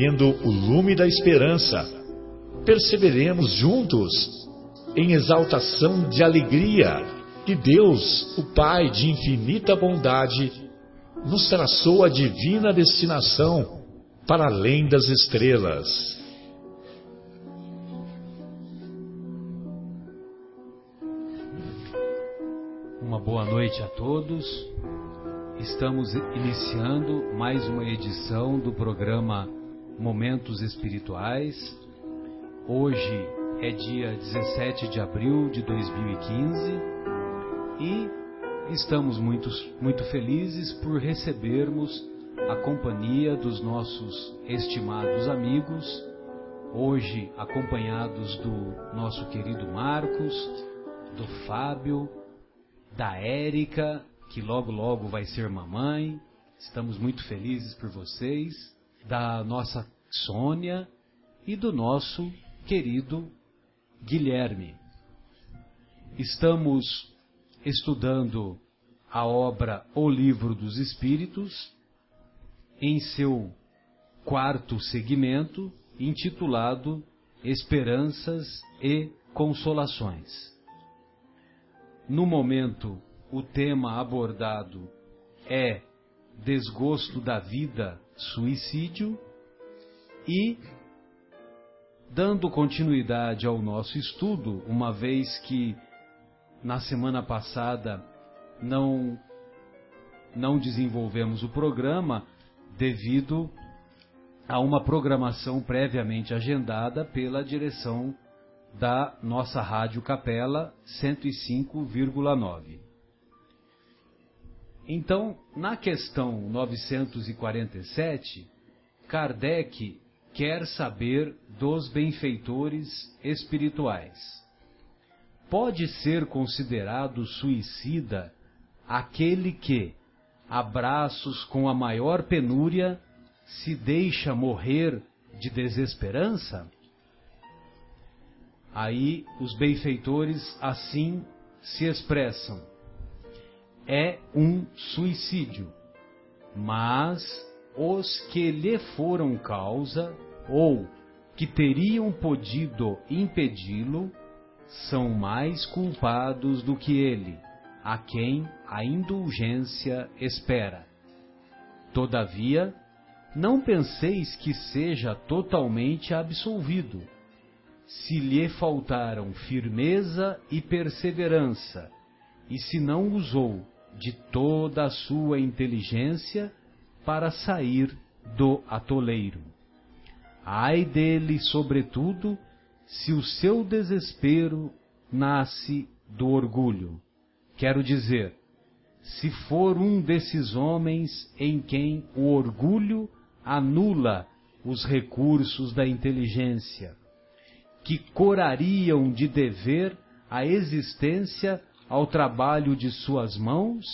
acendendo o lume da esperança, perseveremos juntos em exaltação de alegria que Deus, o Pai de infinita bondade, nos traçou a divina destinação para além das estrelas. Uma boa noite a todos. Estamos iniciando mais uma edição do programa Momentos Espirituais. Hoje é dia 17 de abril de 2015 e estamos muito, muito felizes por recebermos a companhia dos nossos estimados amigos, hoje acompanhados do nosso querido Marcos, do Fábio, da Érica que logo logo vai ser mamãe. Estamos muito felizes por vocês, da nossa Sônia e do nosso querido Guilherme. Estamos estudando a obra O Livro dos Espíritos em seu quarto segmento, intitulado Esperanças e Consolações. No momento o tema abordado é desgosto da vida, suicídio e dando continuidade ao nosso estudo, uma vez que na semana passada não não desenvolvemos o programa devido a uma programação previamente agendada pela direção da nossa Rádio Capela 105,9. Então, na questão 947, Kardec quer saber dos benfeitores espirituais. Pode ser considerado suicida aquele que, abraços com a maior penúria, se deixa morrer de desesperança? Aí os benfeitores assim se expressam é um suicídio, mas os que lhe foram causa ou que teriam podido impedi-lo são mais culpados do que ele, a quem a indulgência espera. Todavia, não penseis que seja totalmente absolvido. Se lhe faltaram firmeza e perseverança, e se não usou de toda a sua inteligência para sair do atoleiro. Ai dele, sobretudo, se o seu desespero nasce do orgulho. Quero dizer, se for um desses homens em quem o orgulho anula os recursos da inteligência, que corariam de dever a existência ao trabalho de suas mãos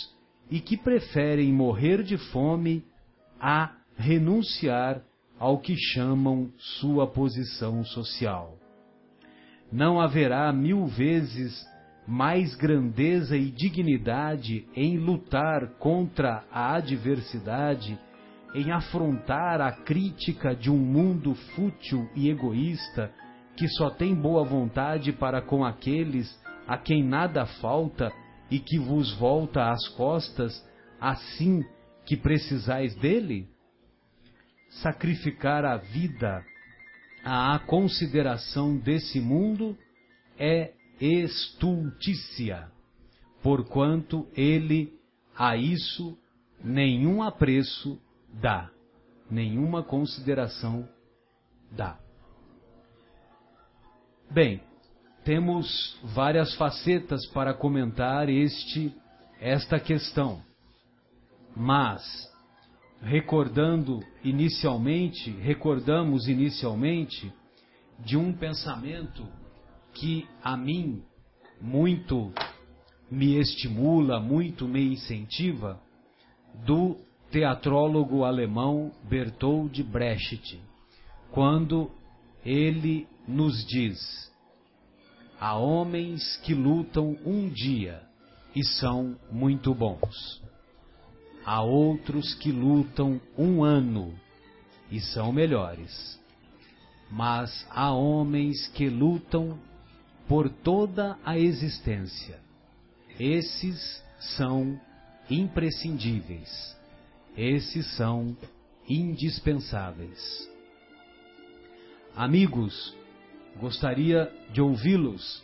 e que preferem morrer de fome a renunciar ao que chamam sua posição social. Não haverá mil vezes mais grandeza e dignidade em lutar contra a adversidade, em afrontar a crítica de um mundo fútil e egoísta que só tem boa vontade para com aqueles a quem nada falta e que vos volta às costas, assim que precisais dele? Sacrificar a vida à consideração desse mundo é estultícia, porquanto ele a isso nenhum apreço dá, nenhuma consideração dá. Bem, temos várias facetas para comentar este esta questão. Mas recordando inicialmente, recordamos inicialmente de um pensamento que a mim muito me estimula, muito me incentiva, do teatrólogo alemão Bertold Brecht, quando ele nos diz: Há homens que lutam um dia e são muito bons. Há outros que lutam um ano e são melhores. Mas há homens que lutam por toda a existência. Esses são imprescindíveis. Esses são indispensáveis. Amigos, gostaria de ouvi-los.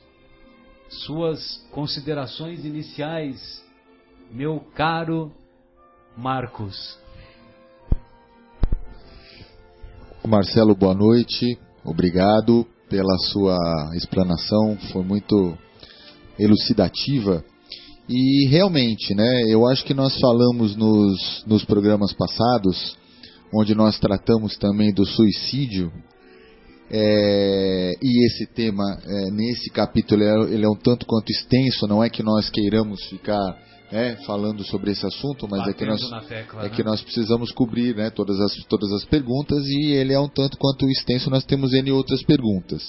Suas considerações iniciais, meu caro Marcos. Marcelo, boa noite. Obrigado pela sua explanação, foi muito elucidativa. E realmente, né, eu acho que nós falamos nos, nos programas passados, onde nós tratamos também do suicídio, é, e esse tema, é, nesse capítulo, ele é, ele é, um tanto quanto extenso, não é que nós queiramos ficar né, falando sobre esse assunto, mas é que, nós, tecla, é né? que nós precisamos cobrir né, todas, as, todas as perguntas e ele é um tanto quanto extenso, nós temos N outras perguntas.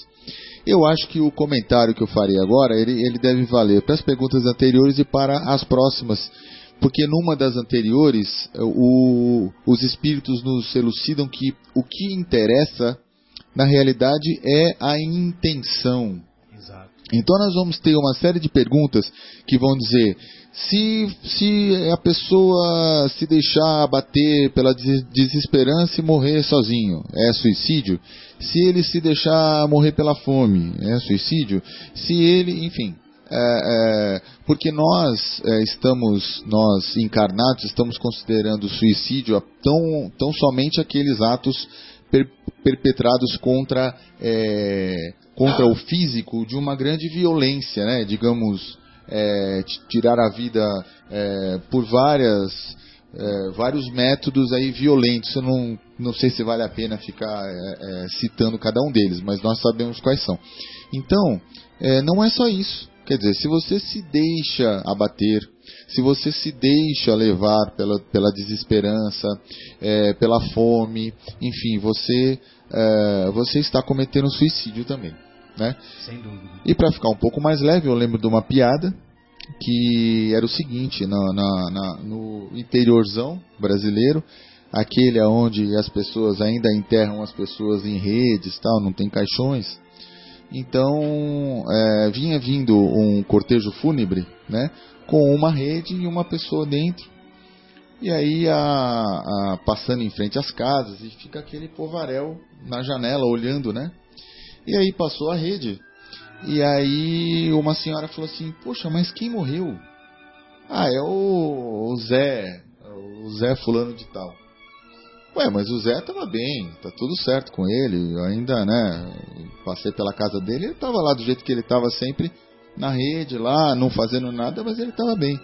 Eu acho que o comentário que eu farei agora, ele, ele deve valer para as perguntas anteriores e para as próximas, porque numa das anteriores, o, os espíritos nos elucidam que o que interessa, na realidade, é a intenção. Exato. Então nós vamos ter uma série de perguntas que vão dizer se, se a pessoa se deixar abater pela desesperança e morrer sozinho, é suicídio? Se ele se deixar morrer pela fome, é suicídio? Se ele, enfim, é, é, porque nós é, estamos, nós encarnados, estamos considerando suicídio tão, tão somente aqueles atos per, perpetrados contra, é, contra o físico de uma grande violência, né? digamos, é, tirar a vida é, por várias, é, vários métodos aí violentos. Eu não, não sei se vale a pena ficar é, é, citando cada um deles, mas nós sabemos quais são. Então, é, não é só isso. Quer dizer, se você se deixa abater, se você se deixa levar pela, pela desesperança, pela fome, enfim, você, você está cometendo suicídio também. Né? Sem dúvida. E para ficar um pouco mais leve, eu lembro de uma piada que era o seguinte, na, na, na, no interiorzão brasileiro, aquele onde as pessoas ainda enterram as pessoas em redes, tal, não tem caixões. Então é, vinha vindo um cortejo fúnebre, né, com uma rede e uma pessoa dentro. E aí a, a, passando em frente às casas e fica aquele povaréu na janela olhando, né? E aí passou a rede. E aí uma senhora falou assim: Poxa, mas quem morreu? Ah, é o, o Zé, o Zé Fulano de Tal. Ué, mas o Zé tava bem, tá tudo certo com ele. Ainda, né, passei pela casa dele, ele tava lá do jeito que ele tava sempre na rede lá, não fazendo nada, mas ele tava bem.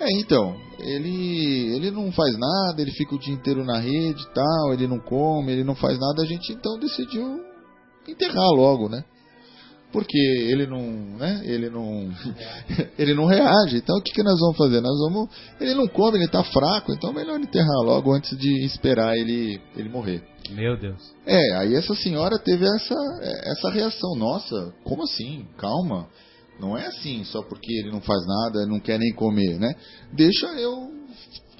É, então, ele ele não faz nada, ele fica o dia inteiro na rede e tal, ele não come, ele não faz nada, a gente então decidiu enterrar logo, né? Porque ele não, né? Ele não, ele não reage. Então o que, que nós vamos fazer? Nós vamos, ele não come, ele está fraco, então é melhor enterrar logo antes de esperar ele, ele morrer. Meu Deus. É, aí essa senhora teve essa, essa reação. Nossa, como assim? Calma. Não é assim, só porque ele não faz nada, não quer nem comer, né? Deixa eu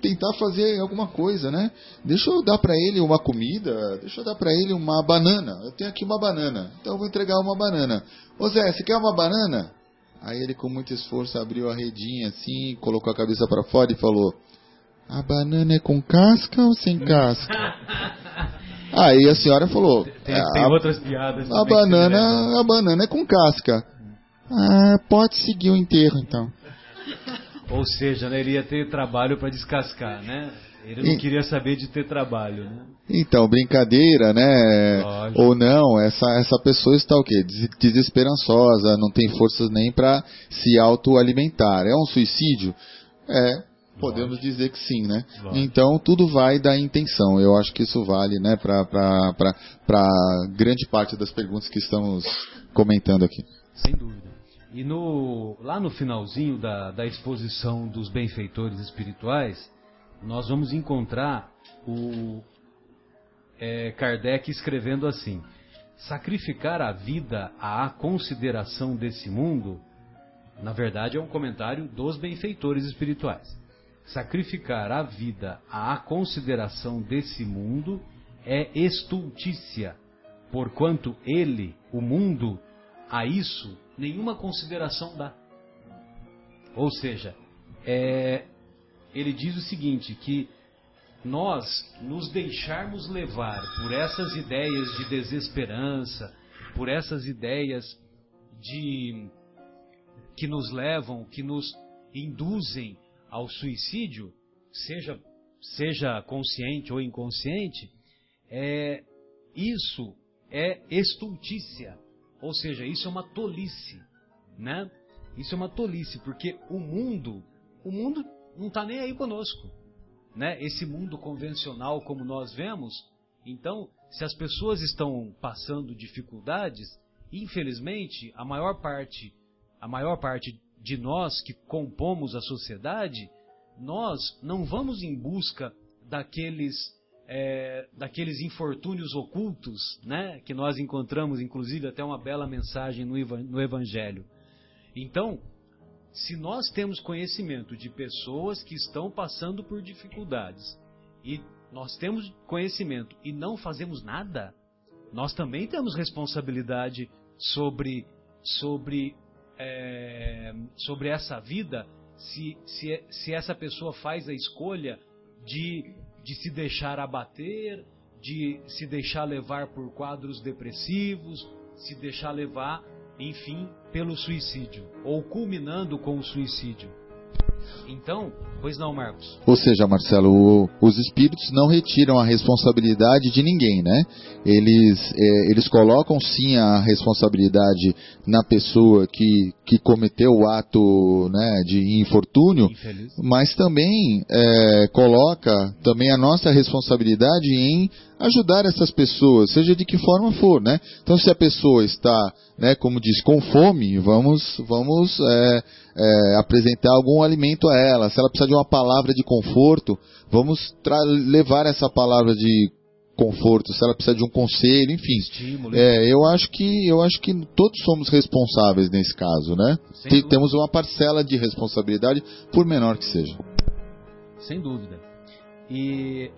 tentar fazer alguma coisa, né? Deixa eu dar para ele uma comida, deixa eu dar para ele uma banana. Eu tenho aqui uma banana, então eu vou entregar uma banana. Ô Zé, você quer uma banana? Aí ele com muito esforço abriu a redinha assim, colocou a cabeça para fora e falou: "A banana é com casca ou sem casca?" Aí a senhora falou: Tem, tem a, outras piadas. A banana, a banana é com casca. Ah, pode seguir o enterro então. Ou seja, né, ele ia ter trabalho para descascar, né? Ele não e... queria saber de ter trabalho, né? Então, brincadeira, né? Lógico. Ou não, essa, essa pessoa está o quê? Desesperançosa, não tem forças nem para se autoalimentar. É um suicídio? É, podemos Lógico. dizer que sim, né? Lógico. Então, tudo vai da intenção. Eu acho que isso vale, né, para grande parte das perguntas que estamos comentando aqui. Sem dúvida. E no, lá no finalzinho da, da exposição dos benfeitores espirituais, nós vamos encontrar o é, Kardec escrevendo assim: sacrificar a vida à consideração desse mundo, na verdade é um comentário dos benfeitores espirituais. Sacrificar a vida à consideração desse mundo é estultícia, porquanto ele, o mundo, a isso nenhuma consideração dá. Ou seja, é, ele diz o seguinte, que nós nos deixarmos levar por essas ideias de desesperança, por essas ideias de que nos levam, que nos induzem ao suicídio, seja seja consciente ou inconsciente, é, isso é estultícia, ou seja, isso é uma tolice, né? Isso é uma tolice, porque o mundo, o mundo não está nem aí conosco, né? Esse mundo convencional como nós vemos, então, se as pessoas estão passando dificuldades, infelizmente, a maior parte, a maior parte de nós que compomos a sociedade, nós não vamos em busca daqueles é, daqueles infortúnios ocultos, né, que nós encontramos, inclusive até uma bela mensagem no, no Evangelho. Então, se nós temos conhecimento de pessoas que estão passando por dificuldades e nós temos conhecimento e não fazemos nada, nós também temos responsabilidade sobre sobre é, sobre essa vida se, se, se essa pessoa faz a escolha de, de se deixar abater, de se deixar levar por quadros depressivos, se deixar levar, enfim, pelo suicídio, ou culminando com o suicídio. Então, pois não, Marcos. Ou seja, Marcelo, o, os espíritos não retiram a responsabilidade de ninguém, né? Eles, é, eles colocam sim a responsabilidade na pessoa que, que cometeu o ato né, de infortúnio, Infeliz. mas também é, coloca também a nossa responsabilidade em ajudar essas pessoas, seja de que forma for, né? Então, se a pessoa está, né, como diz, com fome, vamos, vamos é, é, apresentar algum alimento a ela. Se ela precisar de uma palavra de conforto, vamos levar essa palavra de conforto. Se ela precisa de um conselho, enfim. Estímulo. É, eu acho que eu acho que todos somos responsáveis nesse caso, né? Temos uma parcela de responsabilidade, por menor que seja. Sem dúvida. E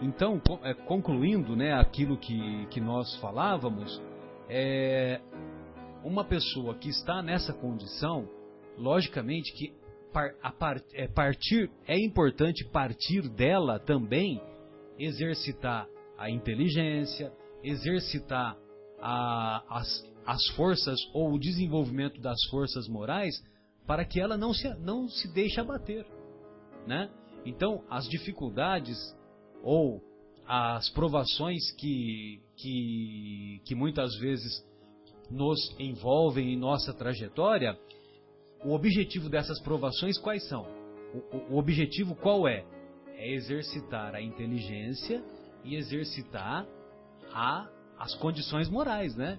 então, é, concluindo né, aquilo que, que nós falávamos, é, uma pessoa que está nessa condição, logicamente que a é, partir é importante partir dela também exercitar a inteligência, exercitar a, as, as forças ou o desenvolvimento das forças morais para que ela não se, não se deixe abater. Né? Então, as dificuldades ou as provações que, que, que muitas vezes nos envolvem em nossa trajetória, o objetivo dessas provações quais são? O, o, objetivo qual é? É exercitar a inteligência e exercitar a, as condições morais, né?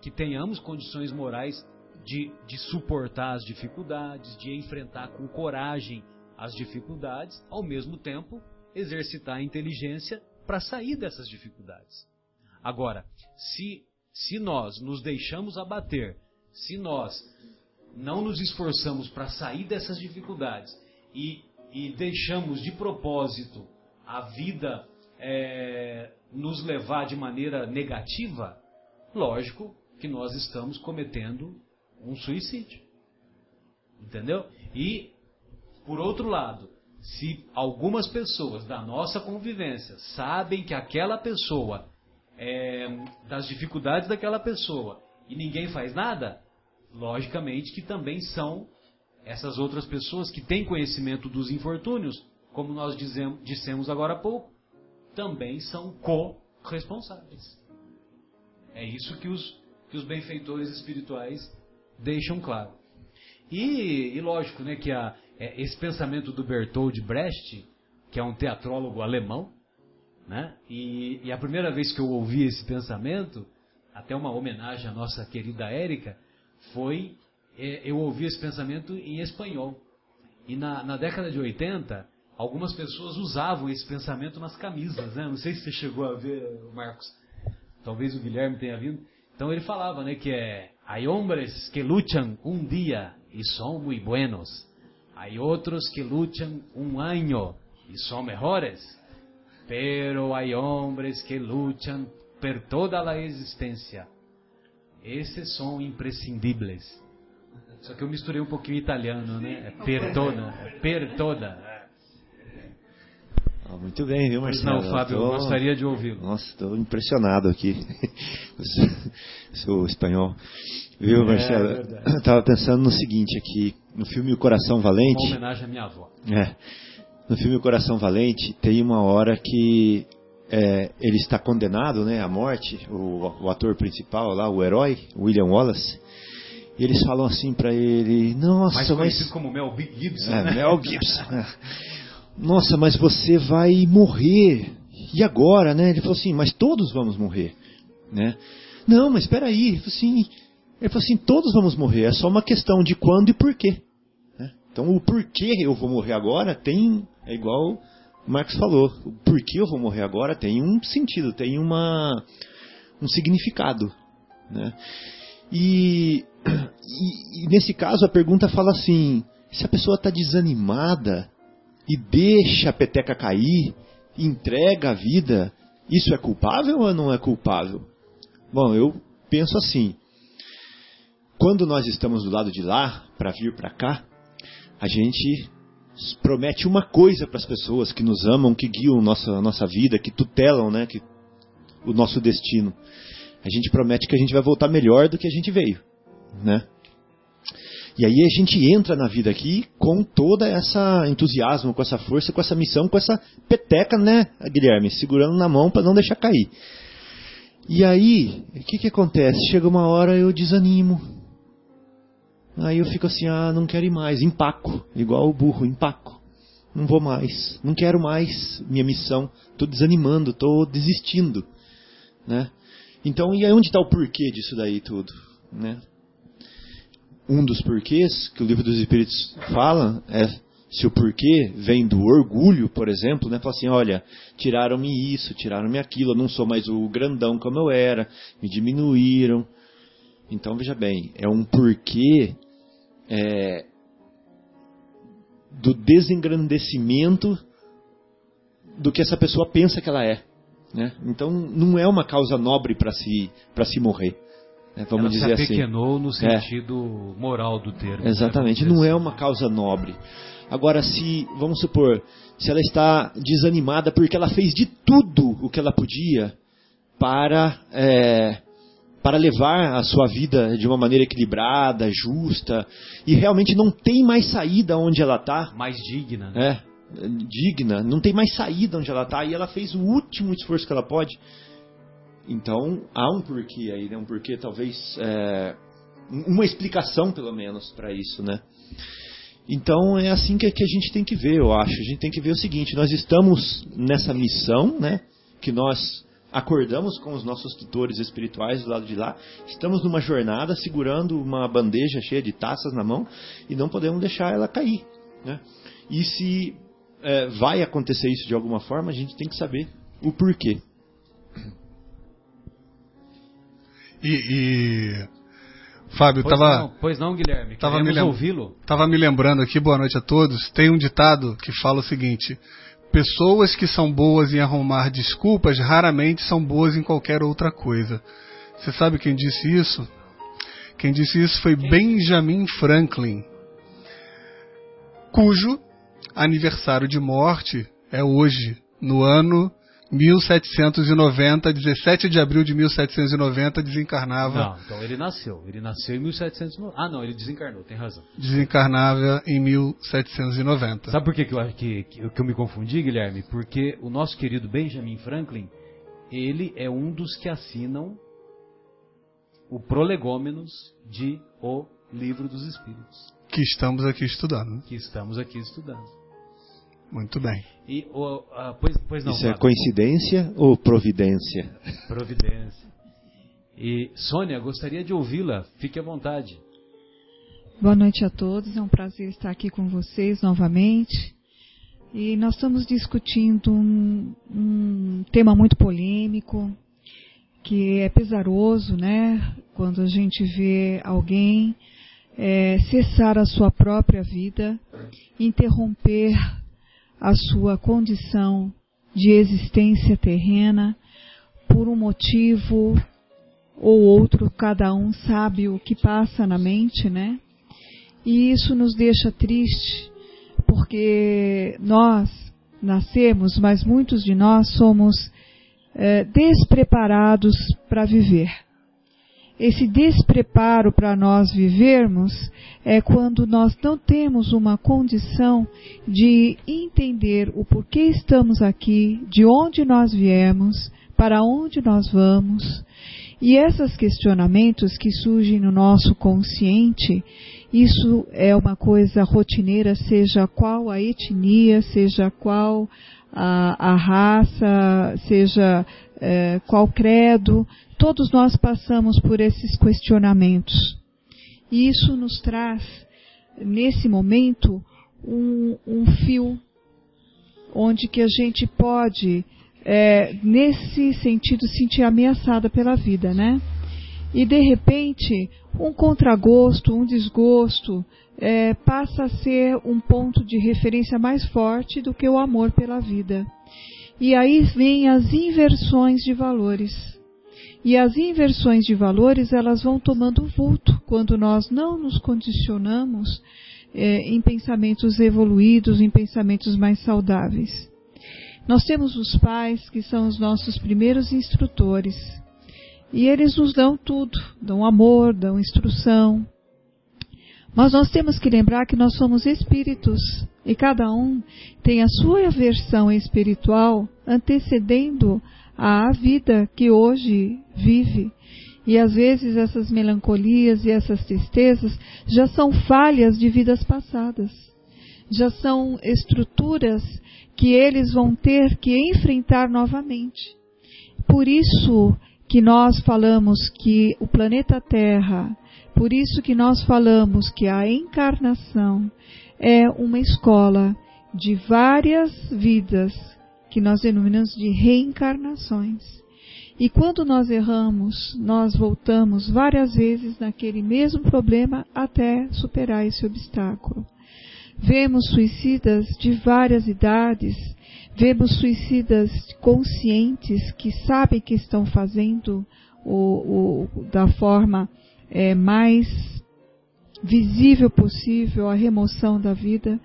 Que tenhamos condições morais de, de suportar as dificuldades, de enfrentar com coragem as dificuldades, ao mesmo tempo exercitar a inteligência para sair dessas dificuldades. Agora, se, se nós nos deixamos abater, se nós não nos esforçamos para sair dessas dificuldades e, e, deixamos de propósito a vida é, nos levar de maneira negativa, lógico que nós estamos cometendo um suicídio. Entendeu? E, por outro lado, se algumas pessoas da nossa convivência sabem que aquela pessoa, é, das dificuldades daquela pessoa, e ninguém faz nada, logicamente que também são essas outras pessoas que têm conhecimento dos infortúnios, como nós dizemos, dissemos agora há pouco, também são co-responsáveis. É isso que os, que os benfeitores espirituais deixam claro. E, e lógico né, que a, é, esse pensamento do Bertold Brecht, que é um teatrólogo alemão, né? E, e, a primeira vez que eu ouvi esse pensamento, até uma homenagem à nossa querida Érica, foi é, eu ouvi esse pensamento em espanhol. E na, na, década de 80, algumas pessoas usavam esse pensamento nas camisas, né? Não sei se você chegou a ver, Marcos. Talvez o Guilherme tenha vindo. Então ele falava, né, que é Hay hombres que luchan un día y son muy buenos. Hay otros que luchan un año y son mejores. Pero hay hombres que luchan por toda a existência. Esses são imprescindíveis. Só que eu misturei um pouquinho italiano, né? É per toda, é per toda. Ah, muito bem, viu, Marcelo? Não, Fábio, eu, tô... eu gostaria de ouvi-lo. Nossa, estou impressionado aqui. Seu espanhol. Viu, é, Marcelo? É eu estava pensando no seguinte aqui, no filme O Coração Valente. Uma homenagem à minha avó. É. No filme O Coração Valente tem uma hora que é, ele está condenado né, à morte, o, o, ator principal lá, o herói, William Wallace. E eles falam assim para ele, nossa, Mais conhecido mas... como Mel Gibson. É, né? Mel Gibson. É. nossa, mas você vai morrer. E agora, né? Ele falou assim, mas todos vamos morrer, né? Não, mas espera aí. Ele falou assim, ele falou assim: todos vamos morrer, é só uma questão de quando e porquê. Né? Então, o porquê eu vou morrer agora tem. É igual Marx falou: o porquê eu vou morrer agora tem um sentido, tem uma, um significado. Né? E, e, e nesse caso, a pergunta fala assim: se a pessoa está desanimada e deixa a peteca cair, entrega a vida, isso é culpável ou não é culpável? Bom, eu penso assim: quando nós estamos do lado de lá, para vir para cá, a gente promete uma coisa para as pessoas que nos amam, que guiam nossa, nossa vida, que tutelam né, que, o nosso destino. A gente promete que a gente vai voltar melhor do que a gente veio. Né? E aí a gente entra na vida aqui com toda essa entusiasmo, com essa força, com essa missão, com essa peteca, né, Guilherme? Segurando na mão para não deixar cair. E aí, o que, que acontece? Chega uma hora eu desanimo. Aí eu fico assim, ah, não quero ir mais, empaco, igual o burro, empaco. Não vou mais, não quero mais minha missão, estou desanimando, estou desistindo, né? Então, e aí onde está o porquê disso daí tudo, né? Um dos porquês que o livro dos Espíritos fala é se o porquê vem do orgulho, por exemplo, né? Fala assim, olha, tiraram-me isso, tiraram-me aquilo, eu não sou mais o grandão como eu era, me diminuíram, então veja bem, é um porquê é, do desengrandecimento do que essa pessoa pensa que ela é. Né? Então não é uma causa nobre para se, se morrer. Né? Vamos ela dizer se assim. apequenou no é. sentido é. moral do termo. Né? Exatamente, não é assim. uma causa nobre. Agora, se, vamos supor, se ela está desanimada porque ela fez de tudo o que ela podia para é, para levar a sua vida de uma maneira equilibrada, justa, e realmente não tem mais saída onde ela está. Mais digna. Né? É, digna, não tem mais saída onde ela está, e ela fez o último esforço que ela pode. Então, há um porquê aí, né? um porquê talvez, é, uma explicação pelo menos para isso, né? Então é assim que, que a gente tem que ver, eu acho. A gente tem que ver o seguinte: nós estamos nessa missão, né? Que nós acordamos com os nossos tutores espirituais do lado de lá, estamos numa jornada segurando uma bandeja cheia de taças na mão e não podemos deixar ela cair. Né? E se é, vai acontecer isso de alguma forma, a gente tem que saber o porquê. E, e... Fábio, pois tava, não, pois não, Guilherme, tava me ouvi-lo. Tava me lembrando aqui, boa noite a todos. Tem um ditado que fala o seguinte: Pessoas que são boas em arrumar desculpas raramente são boas em qualquer outra coisa. Você sabe quem disse isso? Quem disse isso foi Benjamin Franklin, cujo aniversário de morte é hoje, no ano 1790, 17 de abril de 1790, desencarnava. Não, então ele nasceu. Ele nasceu em 1790. Ah, não, ele desencarnou, tem razão. Desencarnava em 1790. Sabe por que, que, eu, que, que eu me confundi, Guilherme? Porque o nosso querido Benjamin Franklin, ele é um dos que assinam o Prolegômenos de O Livro dos Espíritos. Que estamos aqui estudando. Que estamos aqui estudando. Muito bem. E, uh, pois, pois não, Isso é coincidência ou providência? Providência. E Sônia, gostaria de ouvi-la. Fique à vontade. Boa noite a todos. É um prazer estar aqui com vocês novamente. E nós estamos discutindo um, um tema muito polêmico, que é pesaroso, né? Quando a gente vê alguém é, cessar a sua própria vida, interromper a sua condição de existência terrena por um motivo ou outro, cada um sabe o que passa na mente, né? E isso nos deixa triste, porque nós nascemos, mas muitos de nós somos é, despreparados para viver. Esse despreparo para nós vivermos é quando nós não temos uma condição de entender o porquê estamos aqui, de onde nós viemos, para onde nós vamos. E esses questionamentos que surgem no nosso consciente, isso é uma coisa rotineira, seja qual a etnia, seja qual a, a raça, seja é, qual credo, todos nós passamos por esses questionamentos. E isso nos traz, nesse momento, um, um fio onde que a gente pode, é, nesse sentido, sentir ameaçada pela vida, né? E de repente, um contragosto, um desgosto, é, passa a ser um ponto de referência mais forte do que o amor pela vida. E aí vêm as inversões de valores. E as inversões de valores elas vão tomando vulto quando nós não nos condicionamos é, em pensamentos evoluídos, em pensamentos mais saudáveis. Nós temos os pais que são os nossos primeiros instrutores. E eles nos dão tudo, dão amor, dão instrução, mas nós temos que lembrar que nós somos espíritos e cada um tem a sua versão espiritual antecedendo a vida que hoje vive. E às vezes essas melancolias e essas tristezas já são falhas de vidas passadas. Já são estruturas que eles vão ter que enfrentar novamente. Por isso que nós falamos que o planeta Terra por isso que nós falamos que a encarnação é uma escola de várias vidas que nós denominamos de reencarnações. E quando nós erramos, nós voltamos várias vezes naquele mesmo problema até superar esse obstáculo. Vemos suicidas de várias idades, vemos suicidas conscientes que sabem que estão fazendo o, o, da forma é, mais visível possível a remoção da vida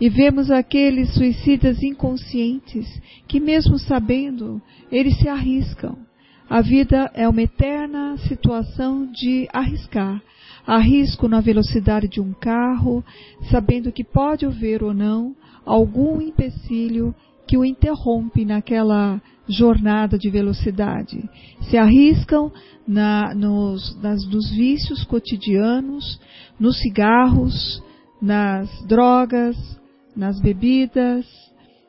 e vemos aqueles suicidas inconscientes que mesmo sabendo eles se arriscam. A vida é uma eterna situação de arriscar. Arrisco na velocidade de um carro, sabendo que pode haver ou não algum empecilho que o interrompe naquela jornada de velocidade. Se arriscam na, nos, nas, nos vícios cotidianos, nos cigarros, nas drogas, nas bebidas,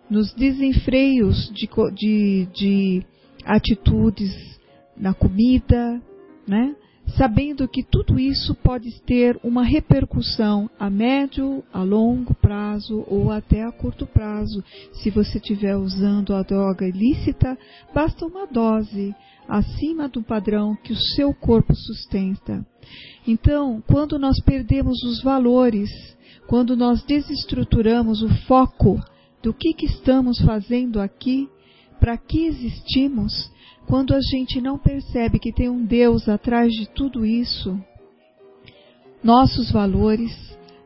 nos desenfreios de, de, de atitudes na comida, né? Sabendo que tudo isso pode ter uma repercussão a médio, a longo prazo ou até a curto prazo. Se você estiver usando a droga ilícita, basta uma dose acima do padrão que o seu corpo sustenta. Então, quando nós perdemos os valores, quando nós desestruturamos o foco do que, que estamos fazendo aqui, para que existimos, quando a gente não percebe que tem um Deus atrás de tudo isso, nossos valores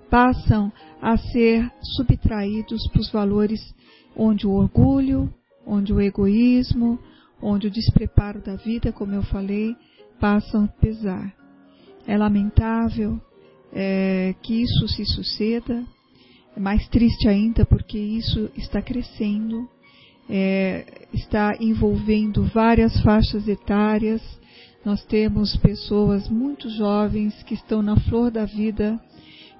passam a ser subtraídos para os valores onde o orgulho, onde o egoísmo, onde o despreparo da vida, como eu falei, passam a pesar. É lamentável é, que isso se suceda, é mais triste ainda porque isso está crescendo é, está envolvendo várias faixas etárias. Nós temos pessoas muito jovens que estão na flor da vida,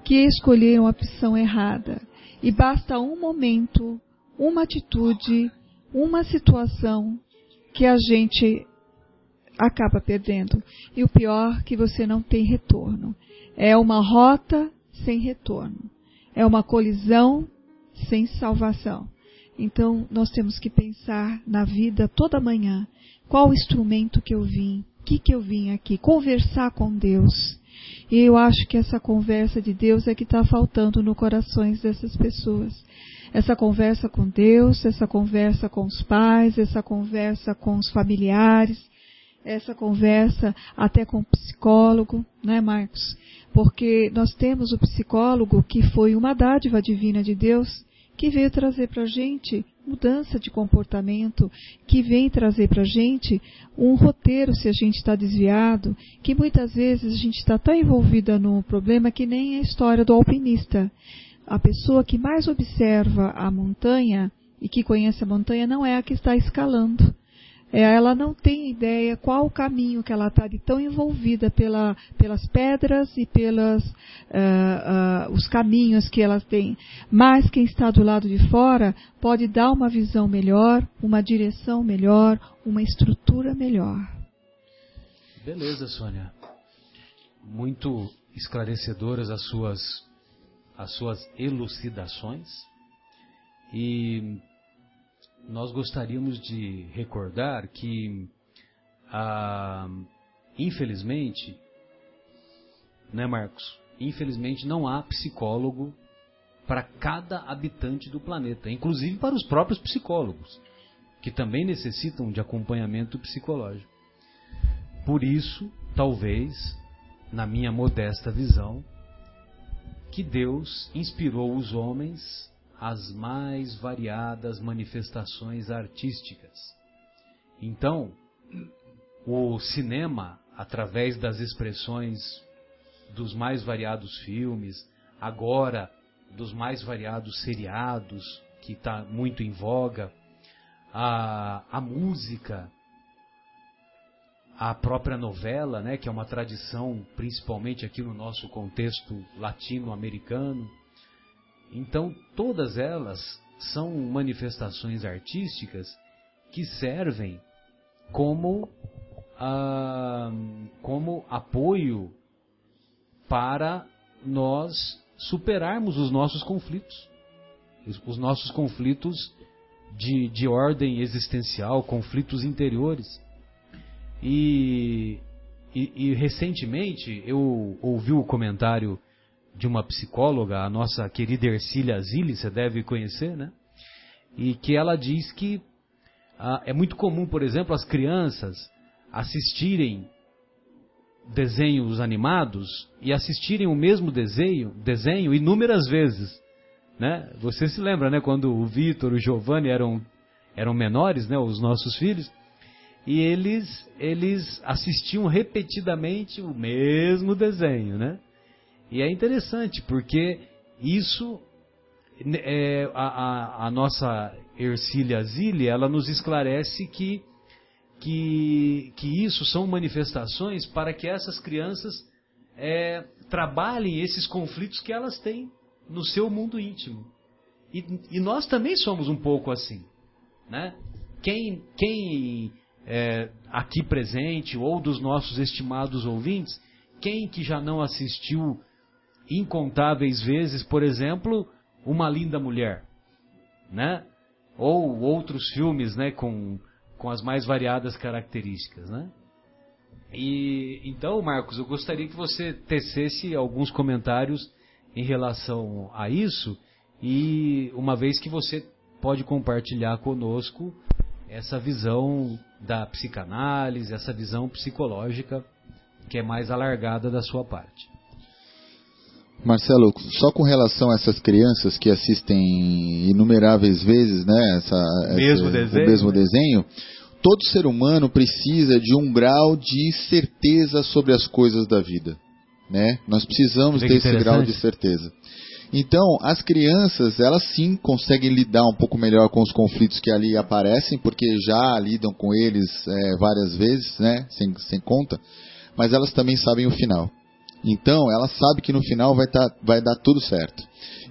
que escolheram a opção errada. E basta um momento, uma atitude, uma situação que a gente acaba perdendo. E o pior que você não tem retorno. É uma rota sem retorno. É uma colisão sem salvação. Então, nós temos que pensar na vida toda manhã. Qual instrumento que eu vim? O que, que eu vim aqui? Conversar com Deus. E eu acho que essa conversa de Deus é que está faltando no corações dessas pessoas. essa conversa com Deus, essa conversa com os pais, essa conversa com os familiares, essa conversa até com o psicólogo, né, Marcos? Porque nós temos o psicólogo que foi uma dádiva divina de Deus que veio trazer para a gente mudança de comportamento, que vem trazer para a gente um roteiro se a gente está desviado, que muitas vezes a gente está tão envolvida no problema que nem a história do alpinista. A pessoa que mais observa a montanha e que conhece a montanha não é a que está escalando. É, ela não tem ideia qual o caminho que ela está de tão envolvida pela, pelas pedras e pelos uh, uh, os caminhos que elas têm. Mas quem está do lado de fora pode dar uma visão melhor, uma direção melhor, uma estrutura melhor. Beleza, Sônia. Muito esclarecedoras as suas as suas elucidações. E nós gostaríamos de recordar que, ah, infelizmente, né, Marcos? Infelizmente não há psicólogo para cada habitante do planeta, inclusive para os próprios psicólogos, que também necessitam de acompanhamento psicológico. Por isso, talvez, na minha modesta visão, que Deus inspirou os homens as mais variadas manifestações artísticas. Então, o cinema, através das expressões dos mais variados filmes, agora dos mais variados seriados, que está muito em voga, a, a música, a própria novela, né, que é uma tradição, principalmente aqui no nosso contexto latino-americano, então, todas elas são manifestações artísticas que servem como, ah, como apoio para nós superarmos os nossos conflitos. Os nossos conflitos de, de ordem existencial, conflitos interiores. E, e, e recentemente eu ouvi o comentário de uma psicóloga, a nossa querida Ercília Zilli, você deve conhecer, né? E que ela diz que ah, é muito comum, por exemplo, as crianças assistirem desenhos animados e assistirem o mesmo desenho, desenho inúmeras vezes, né? Você se lembra, né, quando o Vitor, o Giovanni eram eram menores, né, os nossos filhos, e eles eles assistiam repetidamente o mesmo desenho, né? E é interessante, porque isso, é, a, a, a, nossa Ercília Zilli, ela nos esclarece que, que, que isso são manifestações para que essas crianças é, trabalhem esses conflitos que elas têm no seu mundo íntimo. E, e nós também somos um pouco assim. Né? Quem, quem é, aqui presente ou dos nossos estimados ouvintes, quem que já não assistiu incontáveis vezes, por exemplo, Uma Linda Mulher, né? Ou outros filmes, né, com, com as mais variadas características, né? E então, Marcos, eu gostaria que você tecesse alguns comentários em relação a isso e uma vez que você pode compartilhar conosco essa visão da psicanálise, essa visão psicológica que é mais alargada da sua parte. Marcelo, só com relação a essas crianças que assistem inumeráveis vezes né, essa, mesmo essa, desenho, o mesmo né? desenho, todo ser humano precisa de um grau de certeza sobre as coisas da vida. Né? Nós precisamos ter esse grau de certeza. Então, as crianças, elas sim conseguem lidar um pouco melhor com os conflitos que ali aparecem, porque já lidam com eles é, várias vezes, né, sem, sem conta, mas elas também sabem o final. Então, ela sabe que no final vai, tá, vai dar tudo certo.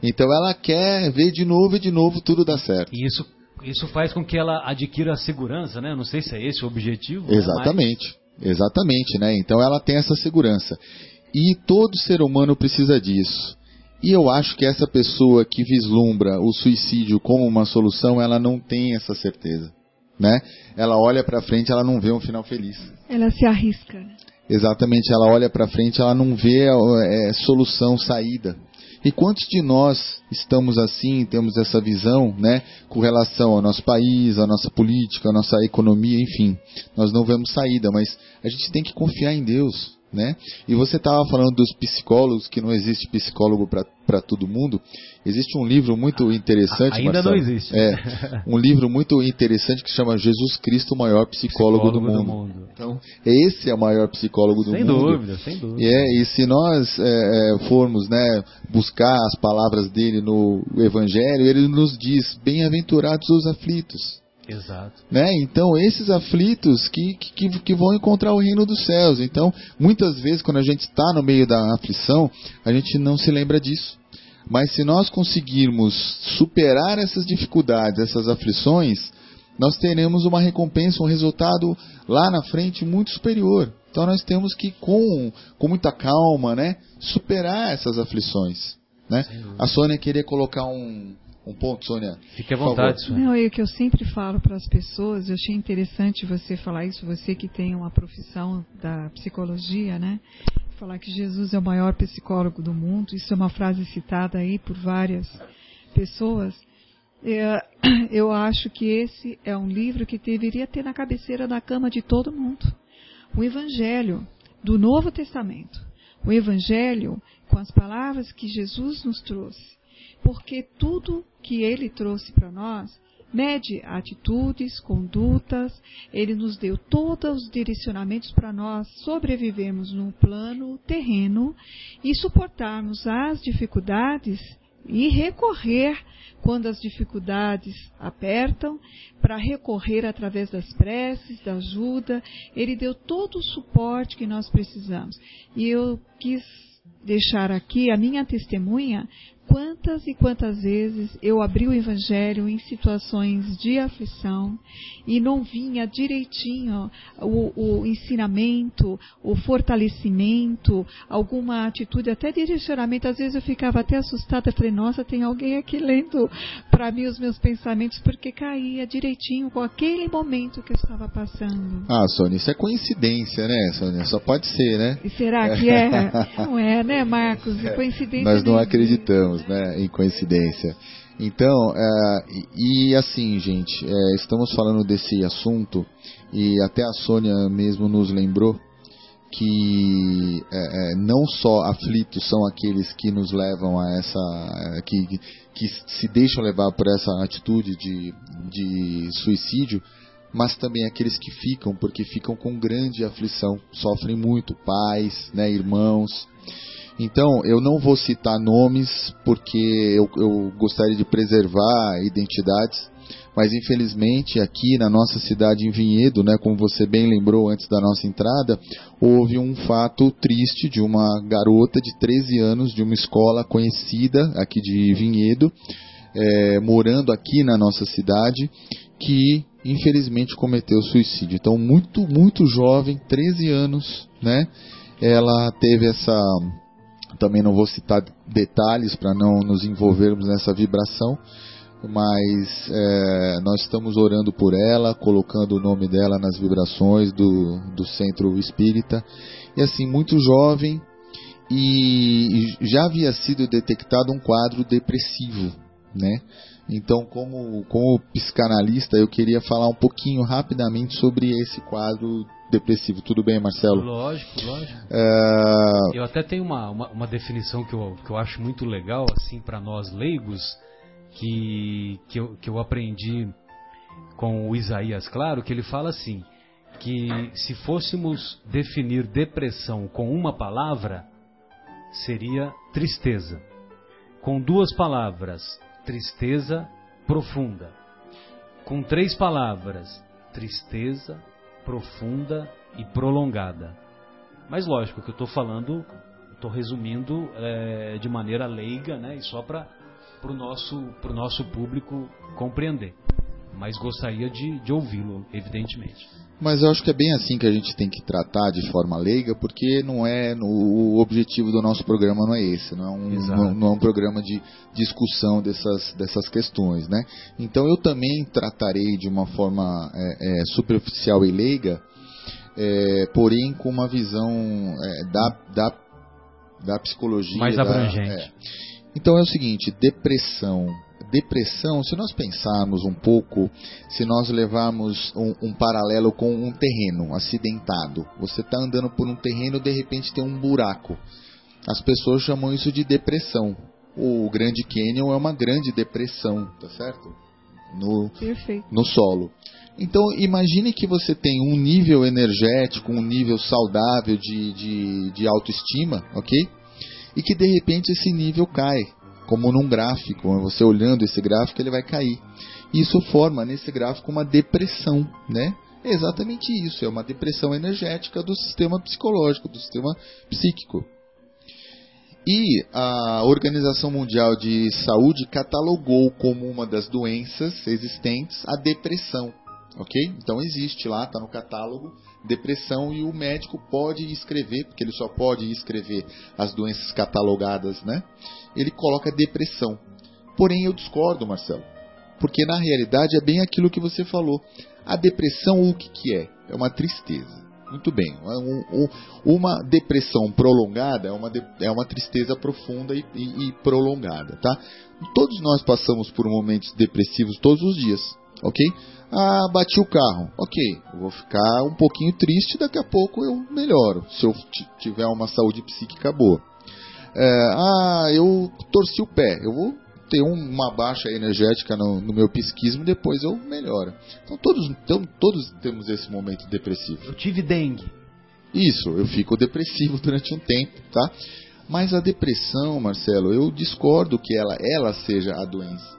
Então, ela quer ver de novo e de novo tudo dar certo. E isso, isso faz com que ela adquira a segurança, né? Não sei se é esse o objetivo. Exatamente. Né? Mas... Exatamente, né? Então, ela tem essa segurança. E todo ser humano precisa disso. E eu acho que essa pessoa que vislumbra o suicídio como uma solução, ela não tem essa certeza, né? Ela olha para frente, ela não vê um final feliz. Ela se arrisca. Exatamente, ela olha para frente, ela não vê é, solução, saída. E quantos de nós estamos assim, temos essa visão, né, com relação ao nosso país, à nossa política, à nossa economia, enfim. Nós não vemos saída, mas a gente tem que confiar em Deus, né? E você estava falando dos psicólogos, que não existe psicólogo para todo mundo. Existe um livro muito interessante. Ainda Marcelo, não existe. É, um livro muito interessante que chama Jesus Cristo, o maior psicólogo, psicólogo do, mundo. do, mundo. Então, esse é o maior psicólogo do sem mundo. Sem dúvida, sem dúvida. E, é, e se nós é, é, formos né, buscar as palavras dele no Evangelho, ele nos diz: Bem-aventurados os aflitos. Exato. Né? Então, esses aflitos que, que, que, vão encontrar o reino dos céus. Então, muitas vezes, quando a gente está no meio da aflição, a gente não se lembra disso. Mas se nós conseguirmos superar essas dificuldades, essas aflições, nós teremos uma recompensa, um resultado lá na frente muito superior. Então nós temos que, com, com muita calma, né, superar essas aflições. Né? A Sônia queria colocar um, um ponto, Sônia. Fique à vontade, Sônia. Não, é o que eu sempre falo para as pessoas, eu achei interessante você falar isso, você que tem uma profissão da psicologia, né? Falar que Jesus é o maior psicólogo do mundo, isso é uma frase citada aí por várias pessoas. É, eu acho que esse é um livro que deveria ter na cabeceira da cama de todo mundo. O Evangelho do Novo Testamento. O Evangelho com as palavras que Jesus nos trouxe porque tudo que ele trouxe para nós mede atitudes, condutas, ele nos deu todos os direcionamentos para nós sobrevivermos no plano terreno e suportarmos as dificuldades e recorrer quando as dificuldades apertam, para recorrer através das preces, da ajuda. Ele deu todo o suporte que nós precisamos. E eu quis deixar aqui a minha testemunha quantas e quantas vezes eu abri o Evangelho em situações de aflição e não vinha direitinho o, o ensinamento, o fortalecimento, alguma atitude, até direcionamento. Às vezes eu ficava até assustada, falei, nossa, tem alguém aqui lendo para mim os meus pensamentos, porque caía direitinho com aquele momento que eu estava passando. Ah, Sônia, isso é coincidência, né, Sônia? Só pode ser, né? E será que é? Não é, né, Marcos? É coincidência. Nós não acreditamos né, em coincidência. Então, é, e, assim, gente, é, estamos falando desse assunto e até a Sônia mesmo nos lembrou que é, é não só aflitos são aqueles que nos levam a essa, que, que se deixam levar por essa atitude de, de suicídio, mas também aqueles que ficam, porque ficam com grande aflição, sofrem muito, pais, né, irmãos, então, eu não vou citar nomes porque eu, eu gostaria de preservar identidades, mas infelizmente aqui na nossa cidade em Vinhedo, né, como você bem lembrou antes da nossa entrada, houve um fato triste de uma garota de 13 anos de uma escola conhecida aqui de Vinhedo, é, morando aqui na nossa cidade, que infelizmente cometeu suicídio. Então, muito, muito jovem, 13 anos, né? Ela teve essa também não vou citar detalhes para não nos envolvermos nessa vibração, mas é, nós estamos orando por ela, colocando o nome dela nas vibrações do, do centro espírita. E assim, muito jovem, e já havia sido detectado um quadro depressivo, né? Então, como, como psicanalista, eu queria falar um pouquinho rapidamente sobre esse quadro depressivo. Tudo bem, Marcelo? Lógico, lógico. É... Eu até tenho uma, uma, uma, definição que eu, que eu acho muito legal, assim, para nós leigos, que, que, eu, que eu aprendi com o Isaías Claro, que ele fala assim, que se fôssemos definir depressão com uma palavra, seria tristeza. Com duas palavras, tristeza profunda. Com três palavras, tristeza profunda e prolongada. Mas lógico que eu estou falando, estou resumindo é, de maneira leiga, né, e só para o nosso, nosso público compreender. Mas gostaria de, de ouvi-lo, evidentemente. Mas eu acho que é bem assim que a gente tem que tratar de forma leiga, porque não é o objetivo do nosso programa não é esse, não é um, não, não, é um programa de discussão dessas, dessas questões, né? Então eu também tratarei de uma forma é, é, superficial e leiga, é, porém com uma visão é, da, da, da psicologia mais abrangente. Da, Então é o seguinte, depressão. Depressão, se nós pensarmos um pouco, se nós levarmos um, um paralelo com um terreno acidentado, você está andando por um terreno, de repente tem um buraco. As pessoas chamam isso de depressão. O Grande Canyon é uma grande depressão, tá certo? No, no solo. Então, imagine que você tem um nível energético, um nível saudável de, de, de autoestima, ok? E que de repente esse nível cai, como num gráfico. Você olhando esse gráfico, ele vai cair. Isso forma nesse gráfico uma depressão, né? É exatamente isso, é uma depressão energética do sistema psicológico, do sistema psíquico. E a Organização Mundial de Saúde catalogou como uma das doenças existentes a depressão ok? Então existe lá, está no catálogo, depressão e o médico pode escrever, porque ele só pode escrever as doenças catalogadas, né? Ele coloca depressão. Porém, eu discordo, Marcelo, porque na realidade é bem aquilo que você falou. A depressão, o que, que é? É uma tristeza. Muito bem. Uma depressão prolongada é uma, é uma tristeza profunda e, e, e prolongada, tá? Todos nós passamos por momentos depressivos todos os dias, ok? Ah, bati o carro. Ok, vou ficar um pouquinho triste, daqui a pouco eu melhoro, se eu tiver uma saúde psíquica boa. É, ah, eu torci o pé, eu vou ter uma baixa energética no, no meu psiquismo e depois eu melhoro. Então todos, então, todos temos esse momento depressivo. Eu tive dengue. Isso, eu fico depressivo durante um tempo, tá? Mas a depressão, Marcelo, eu discordo que ela, ela seja a doença.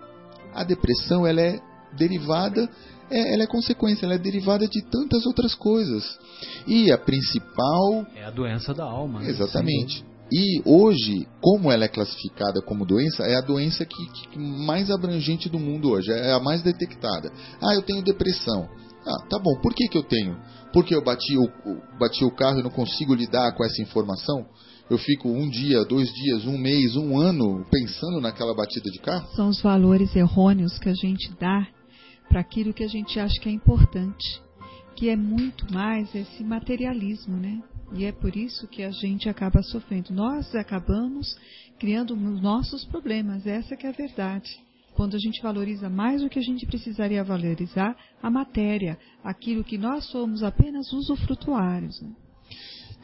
A depressão ela é derivada é, ela é consequência, ela é derivada de tantas outras coisas. E a principal. É a doença da alma. Né? Exatamente. E hoje, como ela é classificada como doença, é a doença que, que, mais abrangente do mundo hoje, é a mais detectada. Ah, eu tenho depressão. Ah, tá bom, por que, que eu tenho? Porque eu bati o, bati o carro e não consigo lidar com essa informação? Eu fico um dia, dois dias, um mês, um ano pensando naquela batida de carro? São os valores errôneos que a gente dá para aquilo que a gente acha que é importante, que é muito mais esse materialismo, né? E é por isso que a gente acaba sofrendo. Nós acabamos criando os nossos problemas, essa que é a verdade. Quando a gente valoriza mais o que a gente precisaria valorizar, a matéria, aquilo que nós somos apenas usufrutuários. Né?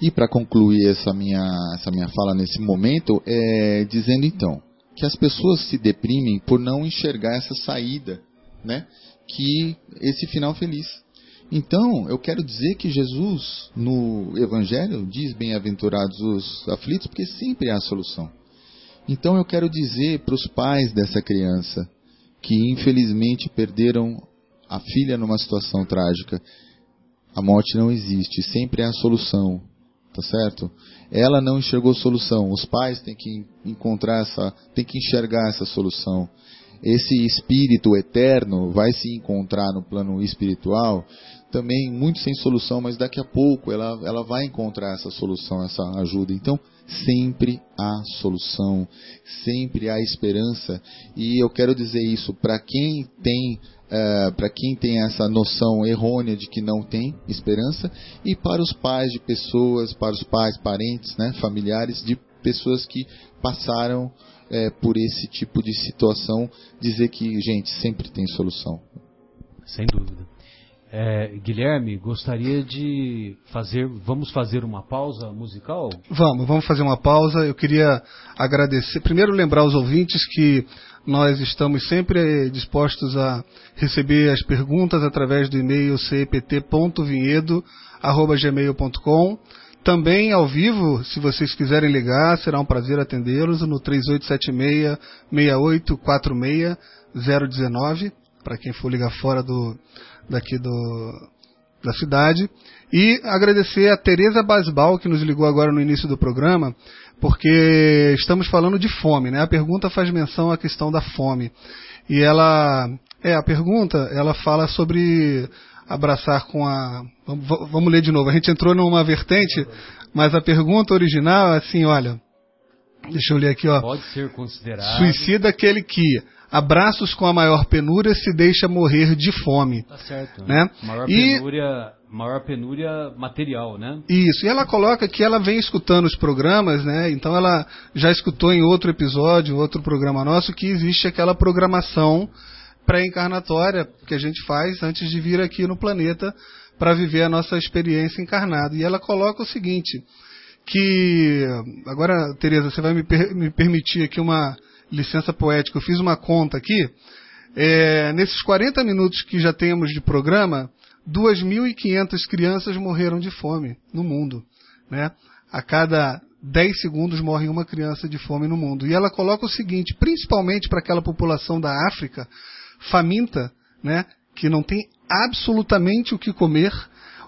E para concluir essa minha, essa minha fala nesse momento, é dizendo então que as pessoas se deprimem por não enxergar essa saída, né? Que esse final feliz. Então, eu quero dizer que Jesus, no Evangelho, diz bem-aventurados os aflitos, porque sempre há solução. Então, eu quero dizer para os pais dessa criança, que infelizmente perderam a filha numa situação trágica, a morte não existe, sempre há solução, tá certo? Ela não enxergou solução, os pais têm que encontrar essa, têm que enxergar essa solução esse espírito eterno vai se encontrar no plano espiritual, também muito sem solução, mas daqui a pouco ela, ela vai encontrar essa solução, essa ajuda. Então, sempre há solução, sempre há esperança. E eu quero dizer isso para quem tem Uh, para quem tem essa noção errônea de que não tem esperança e para os pais de pessoas, para os pais, parentes, né, familiares de pessoas que passaram é, por esse tipo de situação, dizer que, gente, sempre tem solução. Sem dúvida. É, Guilherme, gostaria de fazer. Vamos fazer uma pausa musical? Vamos, vamos fazer uma pausa. Eu queria agradecer. Primeiro, lembrar aos ouvintes que nós estamos sempre dispostos a receber as perguntas através do e-mail cept.vinhedo.gmail.com também ao vivo, se vocês quiserem ligar, será um prazer atendê-los no 3876-6846-019, para quem for ligar fora do, daqui do, da cidade. E agradecer a Tereza Basbal, que nos ligou agora no início do programa, porque estamos falando de fome, né? A pergunta faz menção à questão da fome. E ela, é, a pergunta, ela fala sobre abraçar com a. Vamos ler de novo. A gente entrou numa vertente, mas a pergunta original é assim: olha. Deixa eu ler aqui, ó. Pode ser considerado. Suicida aquele que abraços com a maior penúria se deixa morrer de fome. Tá certo. Né? Maior, e... penúria, maior penúria material, né? Isso. E ela coloca que ela vem escutando os programas, né? Então ela já escutou em outro episódio, outro programa nosso, que existe aquela programação pré-encarnatória que a gente faz antes de vir aqui no planeta para viver a nossa experiência encarnada. E ela coloca o seguinte, que agora, Tereza, você vai me, per me permitir aqui uma licença poética. Eu fiz uma conta aqui. É, nesses 40 minutos que já temos de programa, 2.500 crianças morreram de fome no mundo. Né? A cada 10 segundos morre uma criança de fome no mundo. E ela coloca o seguinte, principalmente para aquela população da África faminta, né, que não tem absolutamente o que comer.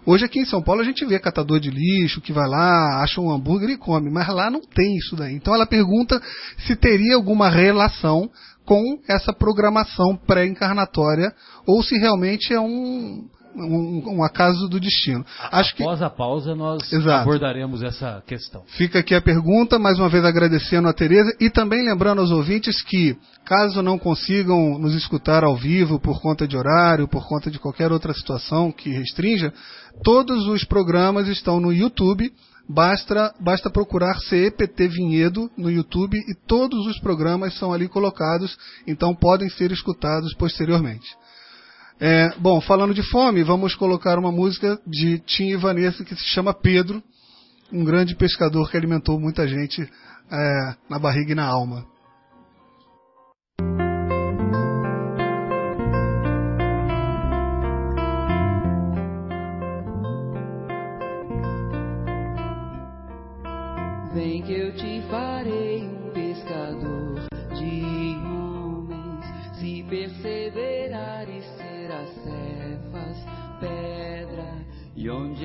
Hoje aqui em São Paulo a gente vê catador de lixo que vai lá, acha um hambúrguer e come, mas lá não tem isso daí. Então ela pergunta se teria alguma relação com essa programação pré-encarnatória ou se realmente é um, um, um, acaso do destino. Acho Após que... a pausa nós Exato. abordaremos essa questão. Fica aqui a pergunta, mais uma vez agradecendo a Tereza e também lembrando aos ouvintes que, caso não consigam nos escutar ao vivo por conta de horário, por conta de qualquer outra situação que restrinja, todos os programas estão no YouTube. Basta, basta procurar CEPT Vinhedo no YouTube e todos os programas são ali colocados, então podem ser escutados posteriormente. É, bom, falando de fome, vamos colocar uma música de Tim e Vanessa que se chama Pedro, um grande pescador que alimentou muita gente é, na barriga e na alma.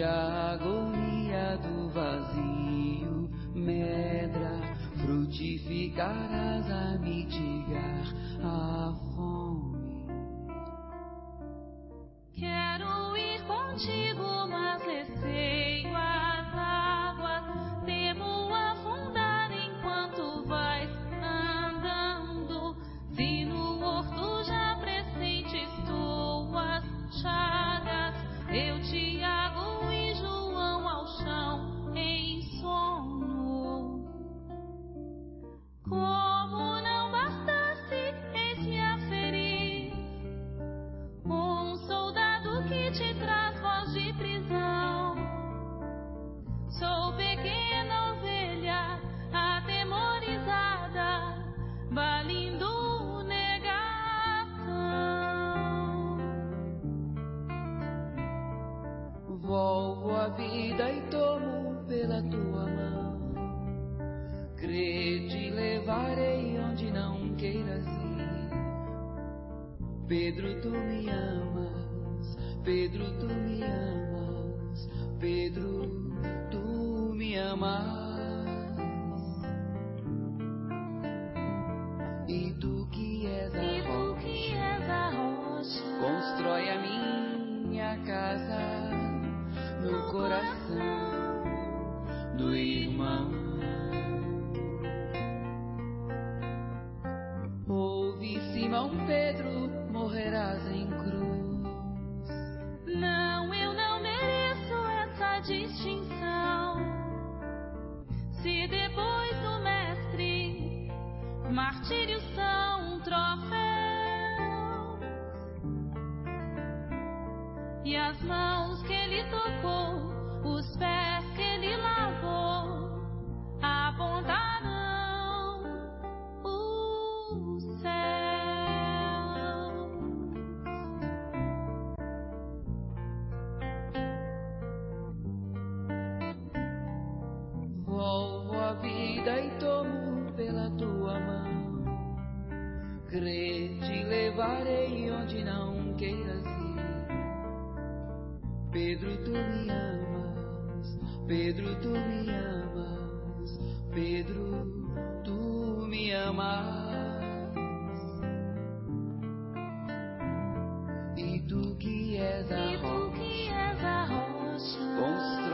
A agonia do vazio medra, frutificarás a mitigar a fome. Quero ir contigo, mas receio as vida e tomo pela tua mão. Crê te levarei onde não queiras ir. Pedro, tu me amas. Pedro, tu me amas. Pedro, tu me amas. Coração do irmão. Crê, te levarei onde não queiras ir. Pedro, tu me amas, Pedro, tu me amas, Pedro, tu me amas. E tu que és a, rocha, constrói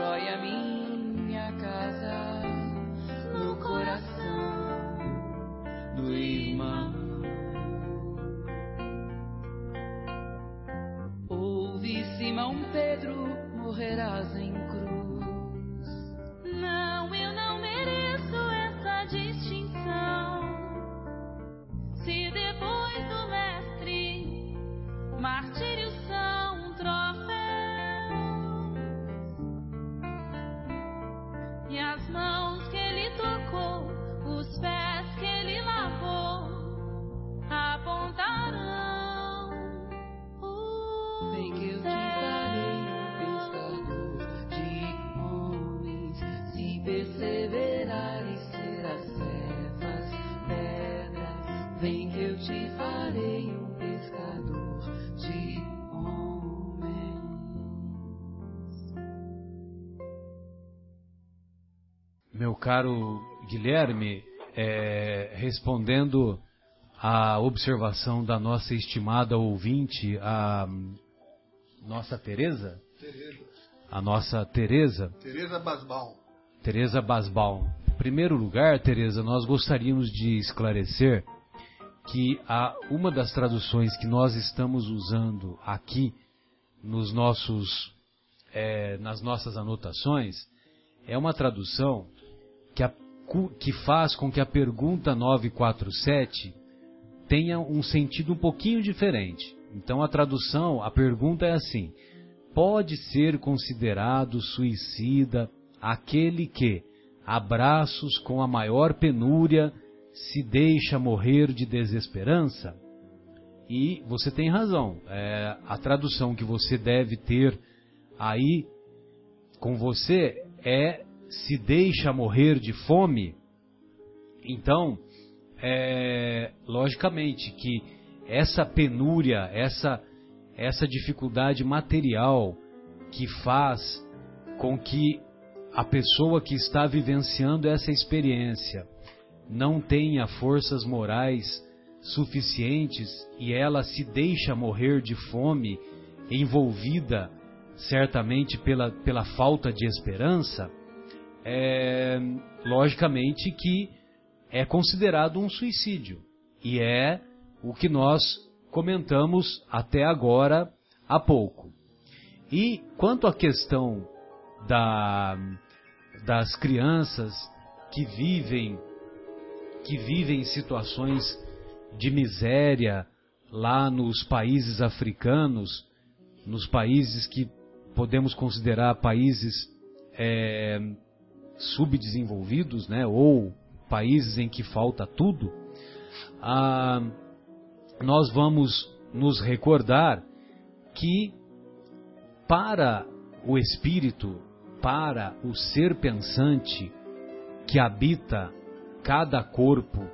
caro Guilherme, é, respondendo à observação da nossa estimada ouvinte, a nossa Teresa, Tereza. a nossa Teresa, Tereza Basbaum. Teresa Basbaum. Em primeiro lugar, Teresa, nós gostaríamos de esclarecer que a, uma das traduções que nós estamos usando aqui nos nossos, é, nas nossas anotações é uma tradução que, a, que faz com que a pergunta 947 tenha um sentido um pouquinho diferente. Então a tradução, a pergunta é assim: pode ser considerado suicida aquele que, a braços com a maior penúria, se deixa morrer de desesperança? E você tem razão. É, a tradução que você deve ter aí com você é se deixa morrer de fome. Então, é, logicamente que essa penúria, essa, essa dificuldade material que faz com que a pessoa que está vivenciando essa experiência não tenha forças morais suficientes e ela se deixa morrer de fome, envolvida certamente pela, pela falta de esperança, é, logicamente que é considerado um suicídio. E é o que nós comentamos até agora há pouco. E quanto à questão da, das crianças que vivem que vivem situações de miséria lá nos países africanos, nos países que podemos considerar países é, subdesenvolvidos, né, ou países em que falta tudo, ah, nós vamos nos recordar que para o espírito, para o ser pensante que habita cada corpo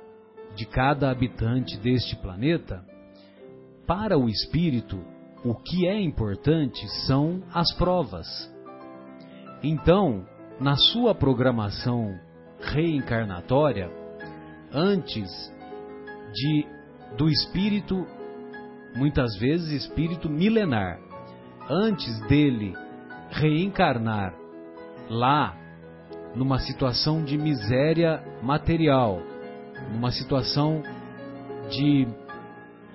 de cada habitante deste planeta, para o espírito, o que é importante são as provas. Então, na sua programação reencarnatória, antes de do espírito, muitas vezes espírito milenar, antes dele reencarnar lá numa situação de miséria material, numa situação de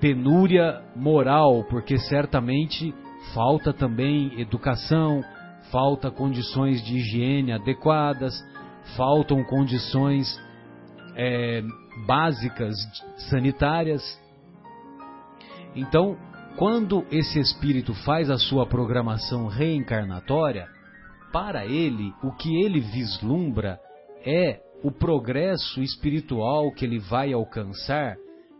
penúria moral, porque certamente falta também educação, falta condições de higiene adequadas, faltam condições é, básicas sanitárias. Então, quando esse espírito faz a sua programação reencarnatória, para ele, o que ele vislumbra é o progresso espiritual que ele vai alcançar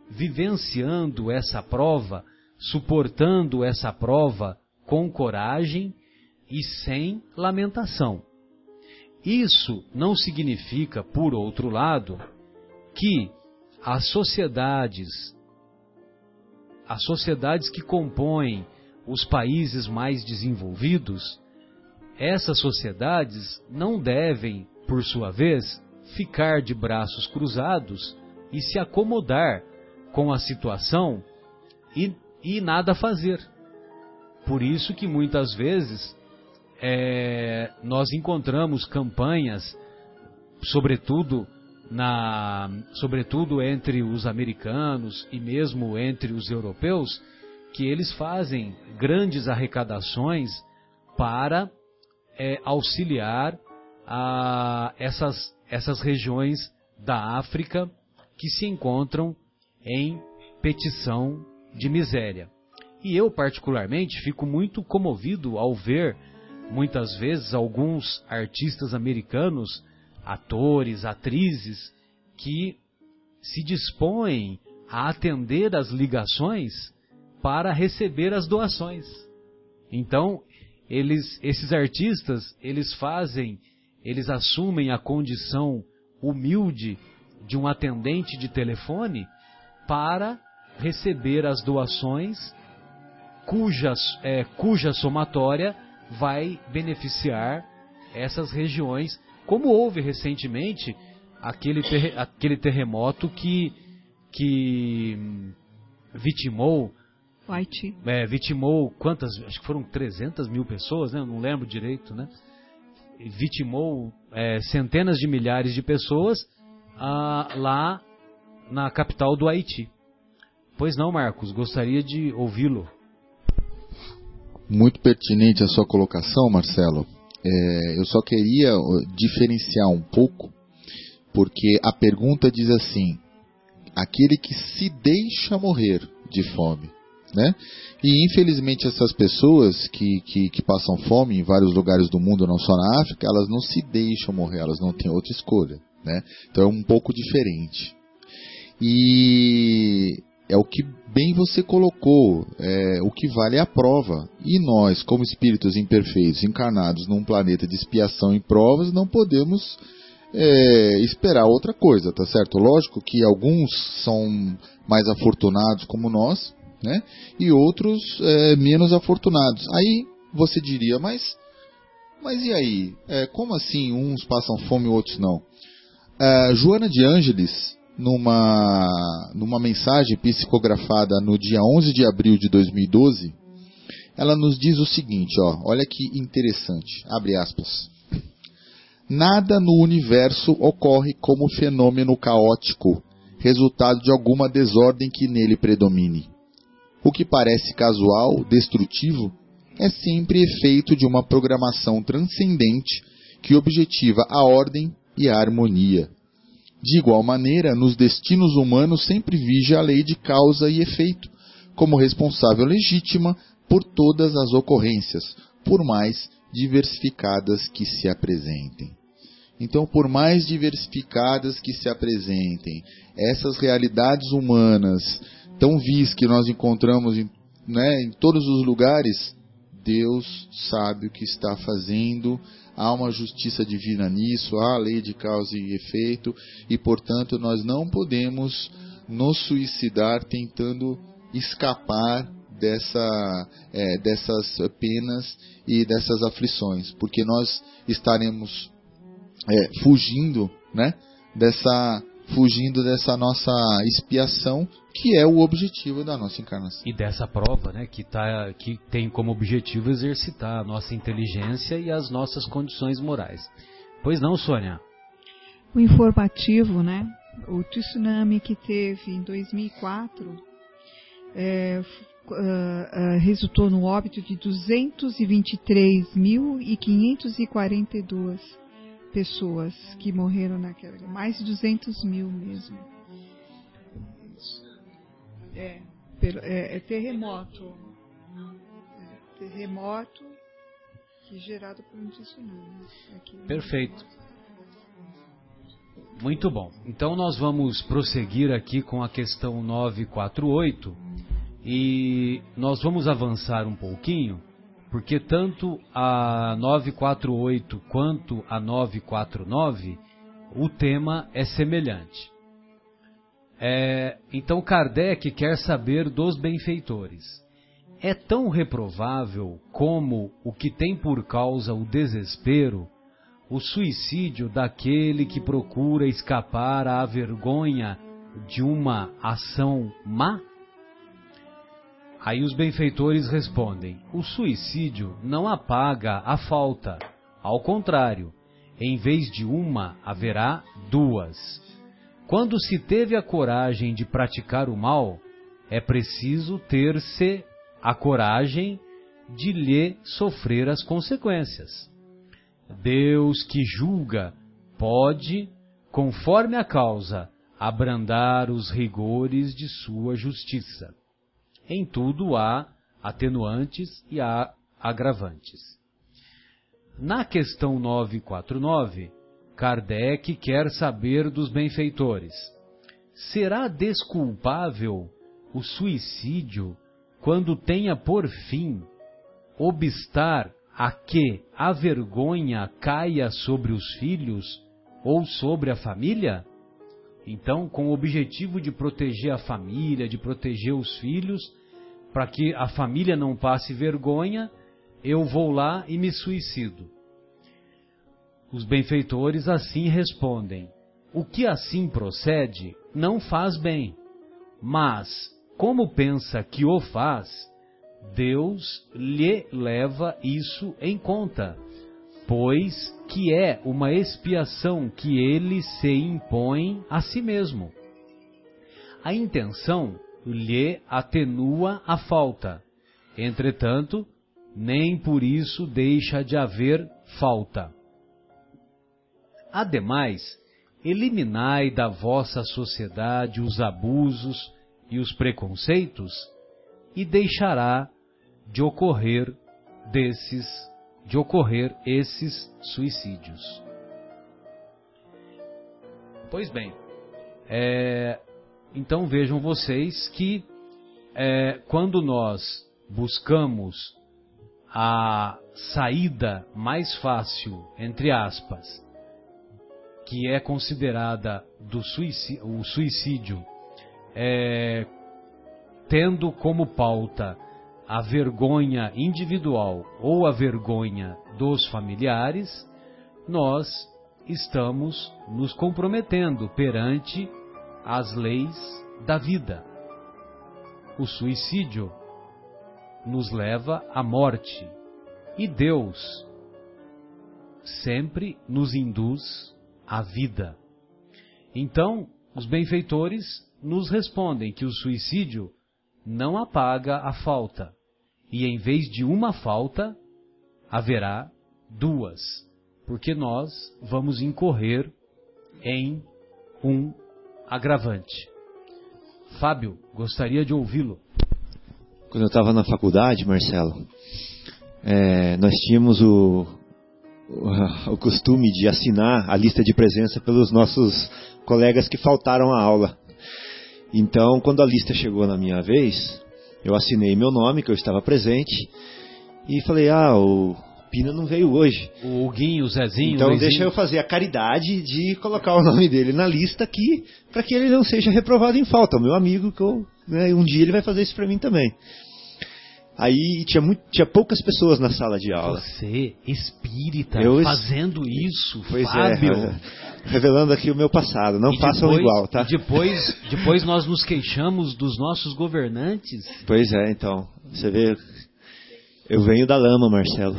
vivenciando essa prova, suportando essa prova com coragem e sem lamentação. Isso não significa, por outro lado, que as sociedades, as sociedades que compõem os países mais desenvolvidos, essas sociedades não devem, por sua vez, ficar de braços cruzados e se acomodar com a situação e, e nada fazer. Por isso que muitas vezes é, nós encontramos campanhas, sobretudo na, sobretudo entre os americanos e mesmo entre os europeus, que eles fazem grandes arrecadações para é, auxiliar a essas, essas regiões da África que se encontram em petição de miséria. E eu, particularmente, fico muito comovido ao ver muitas vezes alguns artistas americanos, atores, atrizes, que se dispõem a atender as ligações para receber as doações. Então, eles, esses artistas, eles fazem, eles assumem a condição humilde de um atendente de telefone para receber as doações cuja, é, cuja somatória vai beneficiar essas regiões, como houve recentemente aquele, ter, aquele terremoto que, que vitimou Haiti. É, vitimou quantas? Acho que foram 300 mil pessoas, né? Eu não lembro direito, né? Vitimou é, centenas de milhares de pessoas ah, lá na capital do Haiti. Pois não, Marcos, gostaria de ouvi-lo. Muito pertinente a sua colocação, Marcelo. É, eu só queria diferenciar um pouco, porque a pergunta diz assim: aquele que se deixa morrer de fome. Né? E infelizmente essas pessoas que, que, que, passam fome em vários lugares do mundo, não só na África, elas não se deixam morrer, elas não têm outra escolha. Né? Então é um pouco diferente. E é o que bem você colocou, é, o que vale é a prova. E nós, como espíritos imperfeitos, encarnados num planeta de expiação e provas, não podemos é, esperar outra coisa, tá certo? Lógico que alguns são mais afortunados como nós, né? E outros é, menos afortunados. Aí você diria, mas, mas e aí? É, como assim uns passam fome e outros não? É, Joana de Ângeles, numa, numa mensagem psicografada no dia 11 de abril de 2012, ela nos diz o seguinte, ó, olha que interessante, abre aspas. Nada no universo ocorre como fenômeno caótico, resultado de alguma desordem que nele predomine. O que parece casual, destrutivo, é sempre efeito de uma programação transcendente que objetiva a ordem e a harmonia. De igual maneira, nos destinos humanos sempre vige a lei de causa e efeito, como responsável legítima por todas as ocorrências, por mais diversificadas que se apresentem. Então, por mais diversificadas que se apresentem, essas realidades humanas tão vis que nós encontramos em, né, em todos os lugares, Deus sabe o que está fazendo, há uma justiça divina nisso, há a lei de causa e efeito, e portanto nós não podemos nos suicidar tentando escapar dessa, é, dessas penas e dessas aflições, porque nós estaremos é, fugindo, né, dessa fugindo dessa nossa expiação, que é o objetivo da nossa encarnação. E dessa prova, né, que, tá, que tem como objetivo exercitar a nossa inteligência e as nossas condições morais. Pois não, Sônia? O informativo, né? O tsunami que teve em 2004 é, uh, uh, resultou no óbito de 223.542 pessoas que morreram naquela, mais de 200 mil mesmo. É, é, é terremoto. É, terremoto que gerado por um tsunami. Aqui Perfeito. Muito bom. Então nós vamos prosseguir aqui com a questão 948 e nós vamos avançar um pouquinho porque tanto a 948 quanto a 949 o tema é semelhante. É, então Kardec quer saber dos benfeitores. É tão reprovável como o que tem por causa o desespero, o suicídio daquele que procura escapar à vergonha de uma ação má? Aí os benfeitores respondem: o suicídio não apaga a falta. Ao contrário, em vez de uma, haverá duas. Quando se teve a coragem de praticar o mal, é preciso ter-se a coragem de lhe sofrer as consequências. Deus que julga pode, conforme a causa, abrandar os rigores de sua justiça em tudo há atenuantes e há agravantes. Na questão 949, Kardec quer saber dos benfeitores: será desculpável o suicídio quando tenha por fim obstar a que a vergonha caia sobre os filhos ou sobre a família? Então, com o objetivo de proteger a família, de proteger os filhos, para que a família não passe vergonha, eu vou lá e me suicido. Os benfeitores assim respondem: o que assim procede não faz bem, mas, como pensa que o faz, Deus lhe leva isso em conta, pois que é uma expiação que ele se impõe a si mesmo. A intenção lhe atenua a falta. Entretanto, nem por isso deixa de haver falta. Ademais, eliminai da vossa sociedade os abusos e os preconceitos, e deixará de ocorrer desses, de ocorrer esses suicídios. Pois bem, é, então vejam vocês que é, quando nós buscamos a saída mais fácil, entre aspas, que é considerada do suicídio, o suicídio, é, tendo como pauta a vergonha individual ou a vergonha dos familiares, nós estamos nos comprometendo perante as leis da vida. O suicídio nos leva à morte e Deus sempre nos induz à vida. Então, os benfeitores nos respondem que o suicídio não apaga a falta, e em vez de uma falta, haverá duas, porque nós vamos incorrer em um agravante. Fábio, gostaria de ouvi-lo. Quando eu estava na faculdade, Marcelo, é, nós tínhamos o, o, o costume de assinar a lista de presença pelos nossos colegas que faltaram à aula. Então, quando a lista chegou na minha vez, eu assinei meu nome, que eu estava presente, e falei: Ah, o Pina não veio hoje. O Huguinho, o Zezinho. Então, deixa eu fazer a caridade de colocar o nome dele na lista aqui, para que ele não seja reprovado em falta. O meu amigo, que eu, né, um dia ele vai fazer isso para mim também. Aí tinha, muito, tinha poucas pessoas na sala de aula. Você, espírita, eu, fazendo isso, pois é, Fábio. É, revelando aqui o meu passado. Não e façam depois, igual, tá? Depois, depois nós nos queixamos dos nossos governantes. Pois é, então. Você vê. Eu venho da lama, Marcelo.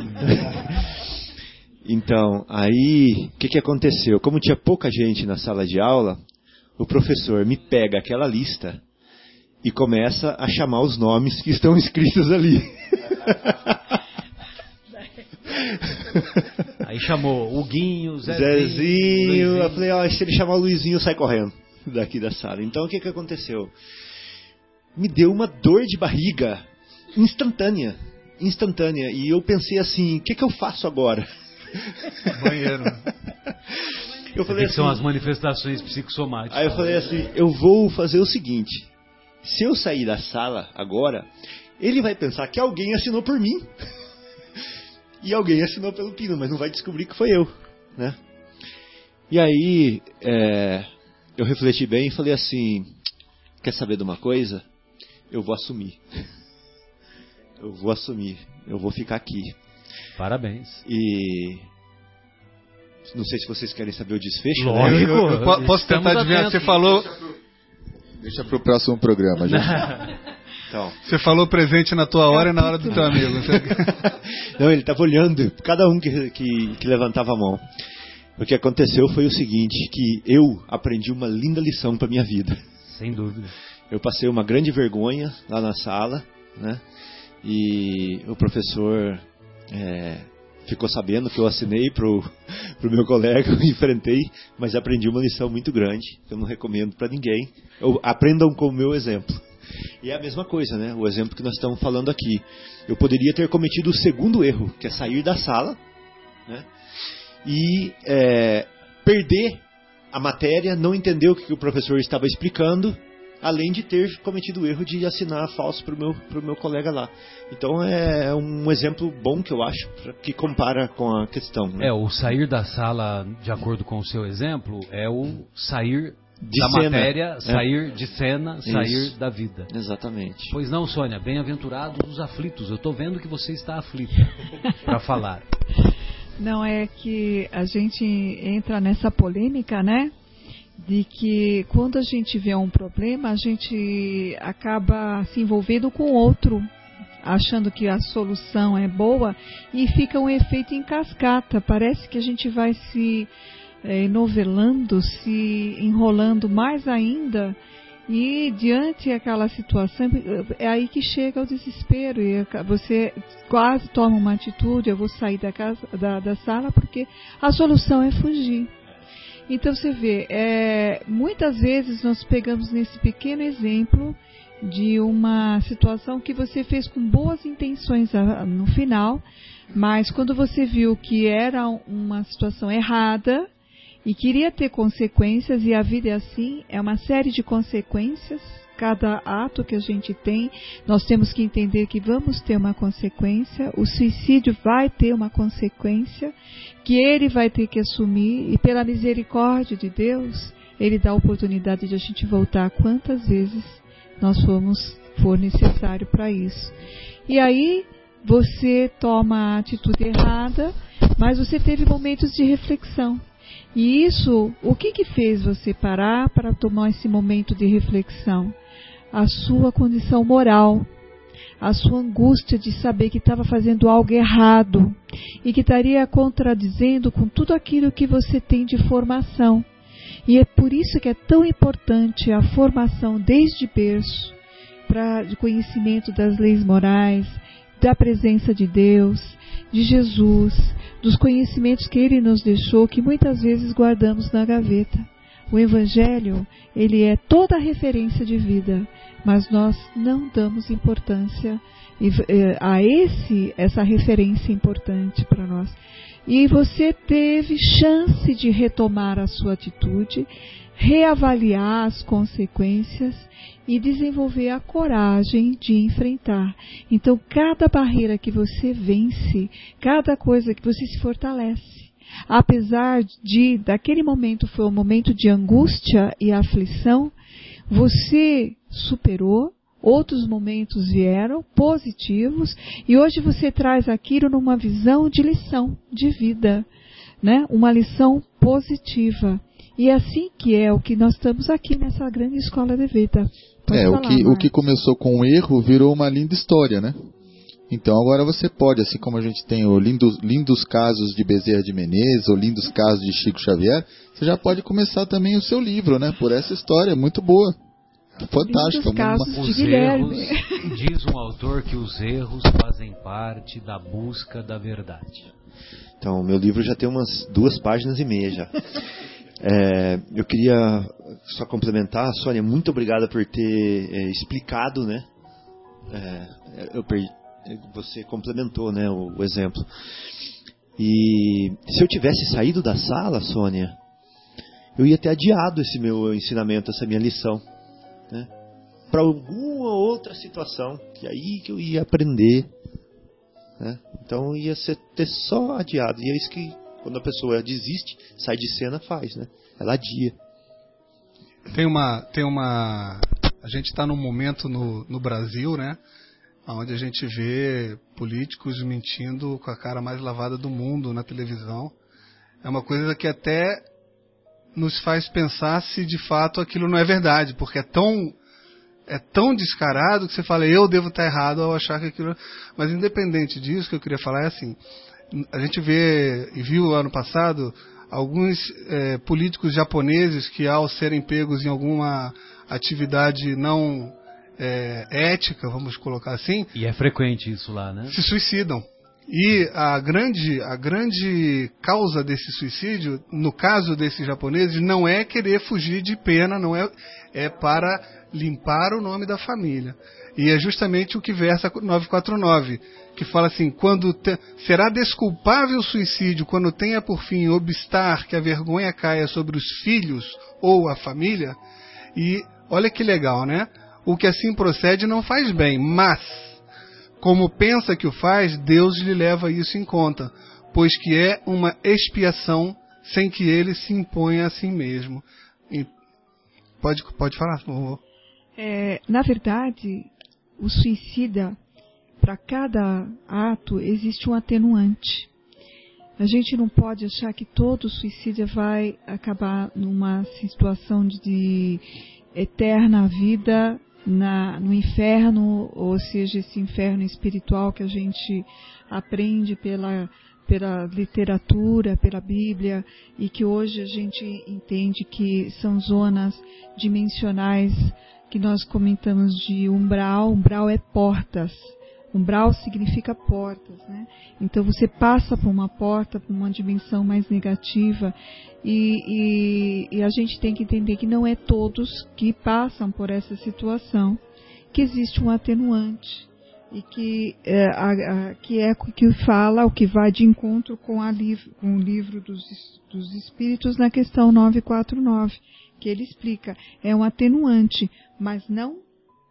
então, aí, o que, que aconteceu? Como tinha pouca gente na sala de aula, o professor me pega aquela lista e começa a chamar os nomes que estão escritos ali. Aí chamou o Guinho, Zezinho. Zezinho. Eu falei, ó, se ele chamar o Luizinho, sai correndo daqui da sala. Então o que, que aconteceu? Me deu uma dor de barriga instantânea. Instantânea. E eu pensei assim, o que, que eu faço agora? Banheiro. Eu falei assim, são as manifestações psicossomáticas. Aí eu falei assim, eu vou fazer o seguinte se eu sair da sala agora, ele vai pensar que alguém assinou por mim. e alguém assinou pelo Pino, mas não vai descobrir que foi eu, né? E aí, é, eu refleti bem e falei assim: quer saber de uma coisa? Eu vou assumir. eu vou assumir. Eu vou ficar aqui. Parabéns. E não sei se vocês querem saber o desfecho. Né? Lógico. Né? Eu, eu, eu, posso tentar adivinhar. Você falou, Deixa para o próximo programa, gente. Então. Você falou presente na tua hora e na hora do teu amigo. Não, ele estava olhando cada um que, que, que levantava a mão. O que aconteceu foi o seguinte, que eu aprendi uma linda lição para minha vida. Sem dúvida. Eu passei uma grande vergonha lá na sala, né? E o professor é, ficou sabendo que eu assinei pro, pro meu colega, eu enfrentei, mas aprendi uma lição muito grande, que eu não recomendo para ninguém. Eu, aprendam com o meu exemplo. E é a mesma coisa, né? O exemplo que nós estamos falando aqui. Eu poderia ter cometido o segundo erro, que é sair da sala né? e é, perder a matéria, não entender o que o professor estava explicando, além de ter cometido o erro de assinar falso para o meu, meu colega lá. Então é um exemplo bom que eu acho, que compara com a questão. Né? É, o sair da sala, de acordo com o seu exemplo, é o sair de da cena. matéria, é. sair de cena, sair Isso. da vida. Exatamente. Pois não, Sônia, bem-aventurados os aflitos. Eu estou vendo que você está aflita para falar. Não é que a gente entra nessa polêmica, né? De que quando a gente vê um problema, a gente acaba se envolvendo com outro, achando que a solução é boa e fica um efeito em cascata. Parece que a gente vai se é, novelando, se enrolando mais ainda. E diante daquela situação, é aí que chega o desespero e você quase toma uma atitude, eu vou sair da, casa, da, da sala porque a solução é fugir. Então você vê, é, muitas vezes nós pegamos nesse pequeno exemplo de uma situação que você fez com boas intenções no final, mas quando você viu que era uma situação errada, e queria ter consequências, e a vida é assim, é uma série de consequências. Cada ato que a gente tem, nós temos que entender que vamos ter uma consequência, o suicídio vai ter uma consequência, que ele vai ter que assumir, e pela misericórdia de Deus, ele dá a oportunidade de a gente voltar quantas vezes nós formos, for necessário para isso. E aí, você toma a atitude errada, mas você teve momentos de reflexão. E isso, o que que fez você parar para tomar esse momento de reflexão? A sua condição moral, a sua angústia de saber que estava fazendo algo errado e que estaria contradizendo com tudo aquilo que você tem de formação. E é por isso que é tão importante a formação desde berço, para conhecimento das leis morais, da presença de Deus, de Jesus, dos conhecimentos que ele nos deixou, que muitas vezes guardamos na gaveta. O Evangelho, ele é toda a referência de vida, mas nós não damos importância eh, a esse essa referência importante para nós. E você teve chance de retomar a sua atitude, reavaliar as consequências e desenvolver a coragem de enfrentar. Então, cada barreira que você vence, cada coisa que você se fortalece. Apesar de, daquele momento foi um momento de angústia e aflição, você superou, outros momentos vieram positivos e hoje você traz aquilo numa visão de lição de vida, né? Uma lição positiva. E é assim que é o que nós estamos aqui nessa grande escola de vida. Pode é, falar, o, que, o que começou com um erro virou uma linda história, né? Então agora você pode, assim como a gente tem o lindos, lindos casos de Bezerra de Menezes, ou lindos casos de Chico Xavier, você já pode começar também o seu livro, né? Por essa história muito boa. Fantástica. Lindos casos uma... de Guilherme. Erros, diz um autor que os erros fazem parte da busca da verdade. Então, meu livro já tem umas duas páginas e meia já. É, eu queria só complementar, Sônia, muito obrigada por ter é, explicado, né? É, eu perdi, você complementou, né, o, o, exemplo. E se eu tivesse saído da sala, Sônia, eu ia ter adiado esse meu ensinamento, essa minha lição, né? Para alguma outra situação, que aí que eu ia aprender, né? Então ia ser ter só adiado. E é isso que quando a pessoa desiste, sai de cena, faz, né? Ela adia. Tem uma, tem uma, a gente está num momento no, no Brasil, né? Onde a gente vê políticos mentindo com a cara mais lavada do mundo na televisão. É uma coisa que até nos faz pensar se de fato aquilo não é verdade, porque é tão é tão descarado que você fala eu devo estar errado ao achar que aquilo. Mas independente disso, o que eu queria falar é assim: a gente vê e viu ano passado alguns é, políticos japoneses que, ao serem pegos em alguma atividade não é, ética, vamos colocar assim. E é frequente isso lá, né? Se suicidam. E a grande, a grande causa desse suicídio, no caso desses japoneses, não é querer fugir de pena, não é, é para limpar o nome da família. E é justamente o que versa 949, que fala assim: quando te, será desculpável o suicídio quando tenha por fim obstar que a vergonha caia sobre os filhos ou a família. E olha que legal, né? O que assim procede não faz bem, mas como pensa que o faz, Deus lhe leva isso em conta, pois que é uma expiação sem que ele se imponha a si mesmo. E pode, pode falar, por favor. É, na verdade, o suicida, para cada ato, existe um atenuante. A gente não pode achar que todo suicídio vai acabar numa situação de eterna vida na, no inferno, ou seja, esse inferno espiritual que a gente aprende pela, pela literatura, pela Bíblia, e que hoje a gente entende que são zonas dimensionais que nós comentamos de umbral. Umbral é portas. Umbral significa portas, né? Então você passa por uma porta, por uma dimensão mais negativa, e, e, e, a gente tem que entender que não é todos que passam por essa situação, que existe um atenuante e que é, a, a, que é que fala o que vai de encontro com, a com o livro dos, dos Espíritos na questão 949, que ele explica é um atenuante, mas não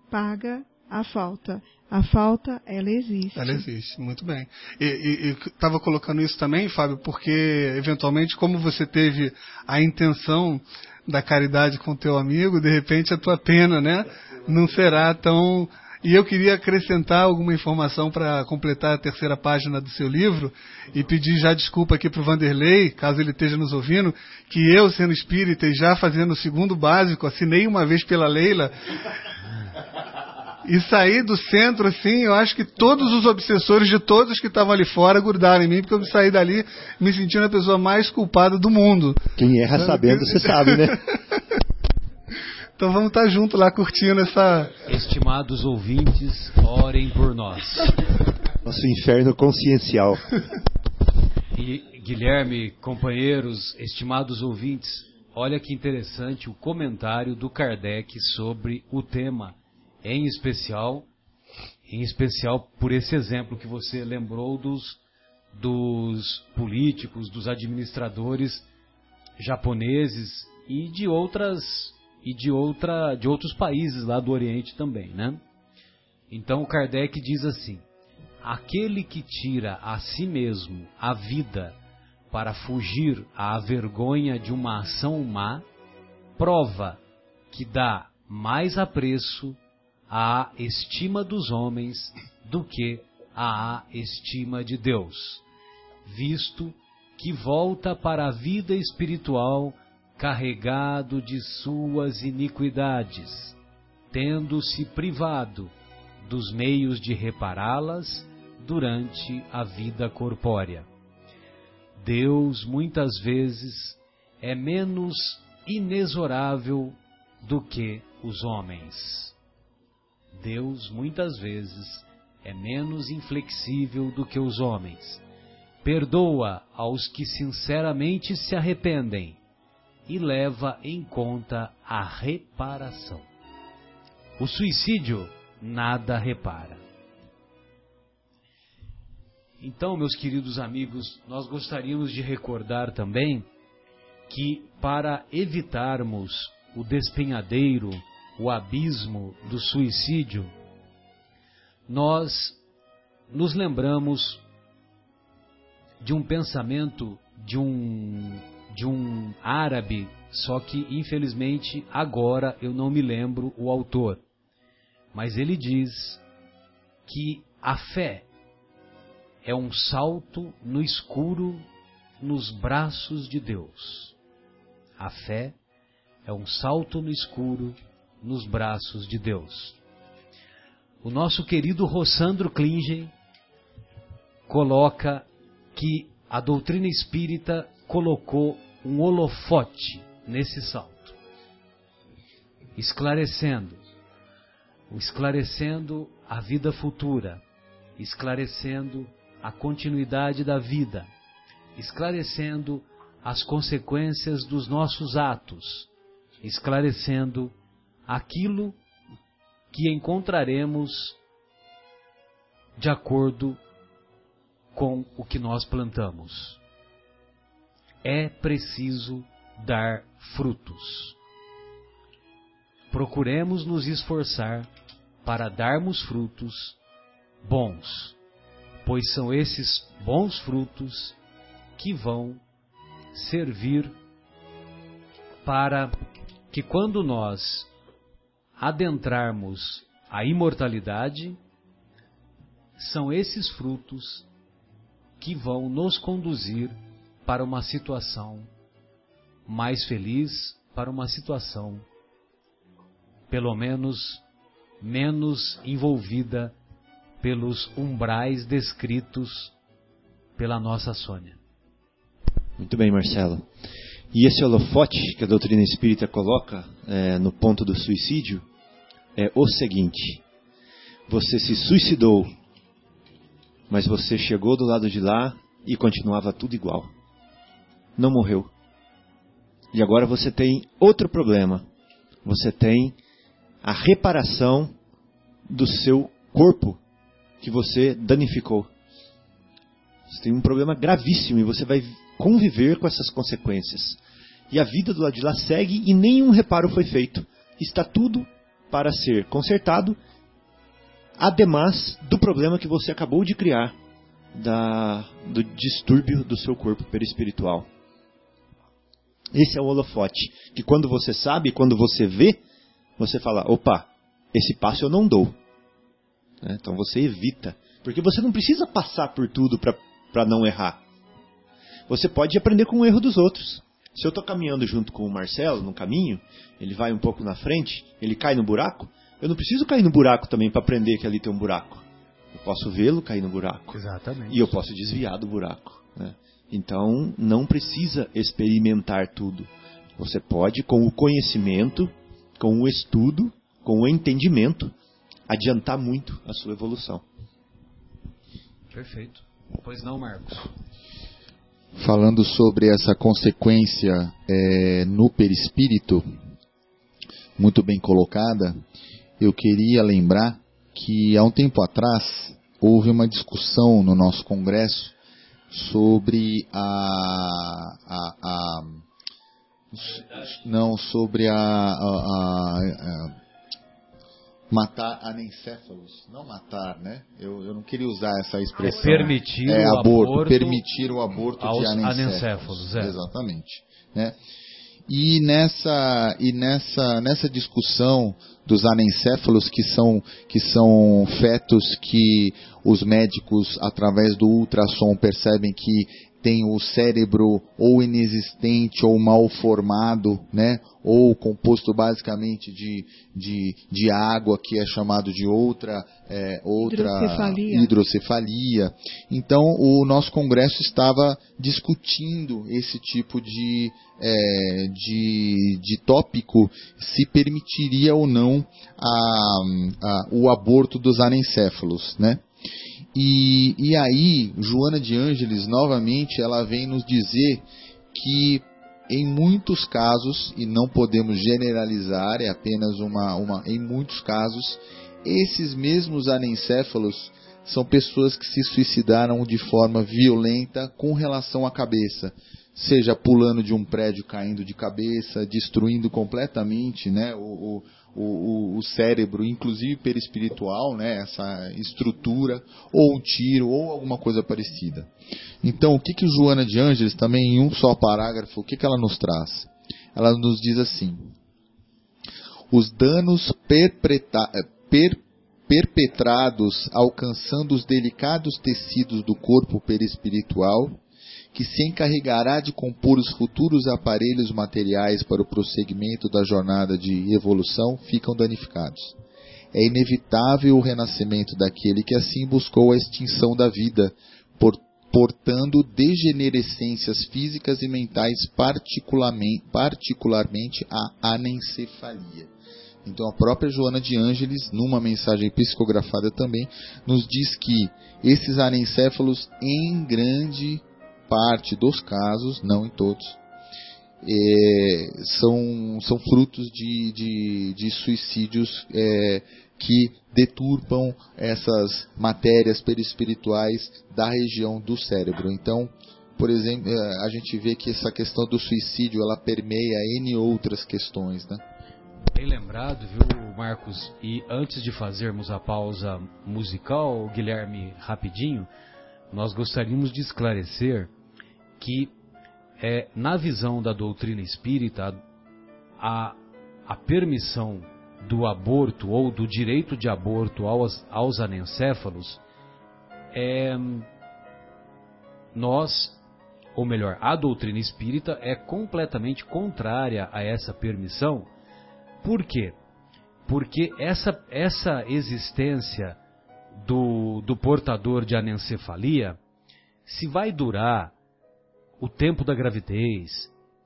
paga a falta. A falta, ela existe. Ela existe, muito bem. E estava colocando isso também, Fábio, porque eventualmente, como você teve a intenção da caridade com teu amigo, de repente a tua pena, né, não será tão e eu queria acrescentar alguma informação para completar a terceira página do seu livro e pedir já desculpa aqui para o Vanderlei, caso ele esteja nos ouvindo, que eu, sendo espírita e já fazendo o segundo básico, assinei uma vez pela Leila e saí do centro, assim, eu acho que todos os obsessores de todos que estavam ali fora grudaram em mim, porque eu saí dali me sentindo a pessoa mais culpada do mundo. Quem erra sabendo, você sabe, né? então vamos estar junto lá curtindo essa. Estimados ouvintes, orem por nós. Nosso inferno consciencial. E Guilherme, companheiros, estimados ouvintes, olha que interessante o comentário do Kardec sobre o tema em especial, em especial por esse exemplo que você lembrou dos, dos políticos, dos administradores japoneses e de outras e de outra de outros países lá do Oriente também, né? Então Kardec diz assim: aquele que tira a si mesmo a vida para fugir à vergonha de uma ação má, prova que dá mais apreço à estima dos homens do que à estima de Deus, visto que volta para a vida espiritual carregado de suas iniquidades, tendo-se privado dos meios de repará-las durante a vida corpórea. Deus muitas vezes é menos inexorável do que os homens. Deus muitas vezes é menos inflexível do que os homens. Perdoa aos que sinceramente se arrependem e leva em conta a reparação. O suicídio nada repara. Então, meus queridos amigos, nós gostaríamos de recordar também que para evitarmos o despenhadeiro o abismo do suicídio, nós nos lembramos de um pensamento de um de um árabe, só que infelizmente agora eu não me lembro o autor. Mas ele diz que a fé é um salto no escuro nos braços de Deus. A fé é um salto no escuro nos braços de Deus. O nosso querido Rossandro Klingen coloca que a doutrina espírita colocou um holofote nesse salto, esclarecendo, esclarecendo a vida futura, esclarecendo a continuidade da vida, esclarecendo as consequências dos nossos atos, esclarecendo aquilo que encontraremos de acordo com o que nós plantamos. É preciso dar frutos. Procuremos nos esforçar para darmos frutos bons, pois são esses bons frutos que vão servir para que quando nós adentrarmos a imortalidade, são esses frutos que vão nos conduzir para uma situação mais feliz, para uma situação pelo menos menos envolvida pelos umbrais descritos pela nossa Sônia. Muito bem, Marcelo. E esse holofote que a doutrina espírita coloca é, no ponto do suicídio é o seguinte: você se suicidou, mas você chegou do lado de lá e continuava tudo igual. Não morreu. E agora você tem outro problema. Você tem a reparação do seu corpo que você danificou. Você tem um problema gravíssimo e você vai conviver com essas consequências. E a vida do lado de lá segue e nenhum reparo foi feito. Está tudo para ser consertado, ademais do problema que você acabou de criar, da, do distúrbio do seu corpo perispiritual. Esse é o holofote, que quando você sabe, quando você vê, você fala: opa, esse passo eu não dou. Né? Então você evita. Porque você não precisa passar por tudo para não errar. Você pode aprender com o erro dos outros. Se eu estou caminhando junto com o Marcelo no caminho, ele vai um pouco na frente, ele cai no buraco, eu não preciso cair no buraco também para aprender que ali tem um buraco. Eu posso vê-lo cair no buraco. Exatamente. E eu posso desviar do buraco. Né? Então, não precisa experimentar tudo. Você pode, com o conhecimento, com o estudo, com o entendimento, adiantar muito a sua evolução. Perfeito. Pois não, Marcos? Falando sobre essa consequência é, no perispírito, muito bem colocada, eu queria lembrar que há um tempo atrás houve uma discussão no nosso congresso sobre a, a, a não sobre a, a, a matar anencéfalos. Não matar, né? Eu, eu não queria usar essa expressão. Permitir é, o aborto, aborto, permitir o aborto de anencéfalos. anencéfalos é. Exatamente. Né? E nessa e nessa nessa discussão dos anencéfalos que são que são fetos que os médicos através do ultrassom percebem que tem o cérebro ou inexistente ou mal formado, né? ou composto basicamente de, de, de água, que é chamado de outra, é, outra hidrocefalia. hidrocefalia. Então, o nosso congresso estava discutindo esse tipo de, é, de, de tópico, se permitiria ou não a, a, o aborto dos anencéfalos. Né? E, e aí, Joana de Ângeles, novamente, ela vem nos dizer que em muitos casos, e não podemos generalizar, é apenas uma, uma em muitos casos, esses mesmos anencéfalos são pessoas que se suicidaram de forma violenta com relação à cabeça, seja pulando de um prédio caindo de cabeça, destruindo completamente né, o, o, o, o cérebro, inclusive perispiritual, né, essa estrutura, ou um tiro, ou alguma coisa parecida. Então, o que, que Joana de Ângeles, também em um só parágrafo, o que, que ela nos traz? Ela nos diz assim: os danos perpetra per perpetrados alcançando os delicados tecidos do corpo perispiritual que se encarregará de compor os futuros aparelhos materiais para o prosseguimento da jornada de evolução, ficam danificados. É inevitável o renascimento daquele que assim buscou a extinção da vida, portando degenerescências físicas e mentais, particularmente, a anencefalia. Então a própria Joana de Ângeles, numa mensagem psicografada também, nos diz que esses anencéfalos, em grande parte dos casos, não em todos, é, são, são frutos de, de, de suicídios é, que deturpam essas matérias perispirituais da região do cérebro. Então, por exemplo, é, a gente vê que essa questão do suicídio ela permeia N outras questões, né? Bem lembrado, viu, Marcos? E antes de fazermos a pausa musical, Guilherme, rapidinho, nós gostaríamos de esclarecer que, é, na visão da doutrina espírita, a, a permissão do aborto ou do direito de aborto aos, aos anencéfalos é. Nós, ou melhor, a doutrina espírita é completamente contrária a essa permissão. Por quê? Porque essa, essa existência do, do portador de anencefalia, se vai durar o tempo da gravidez,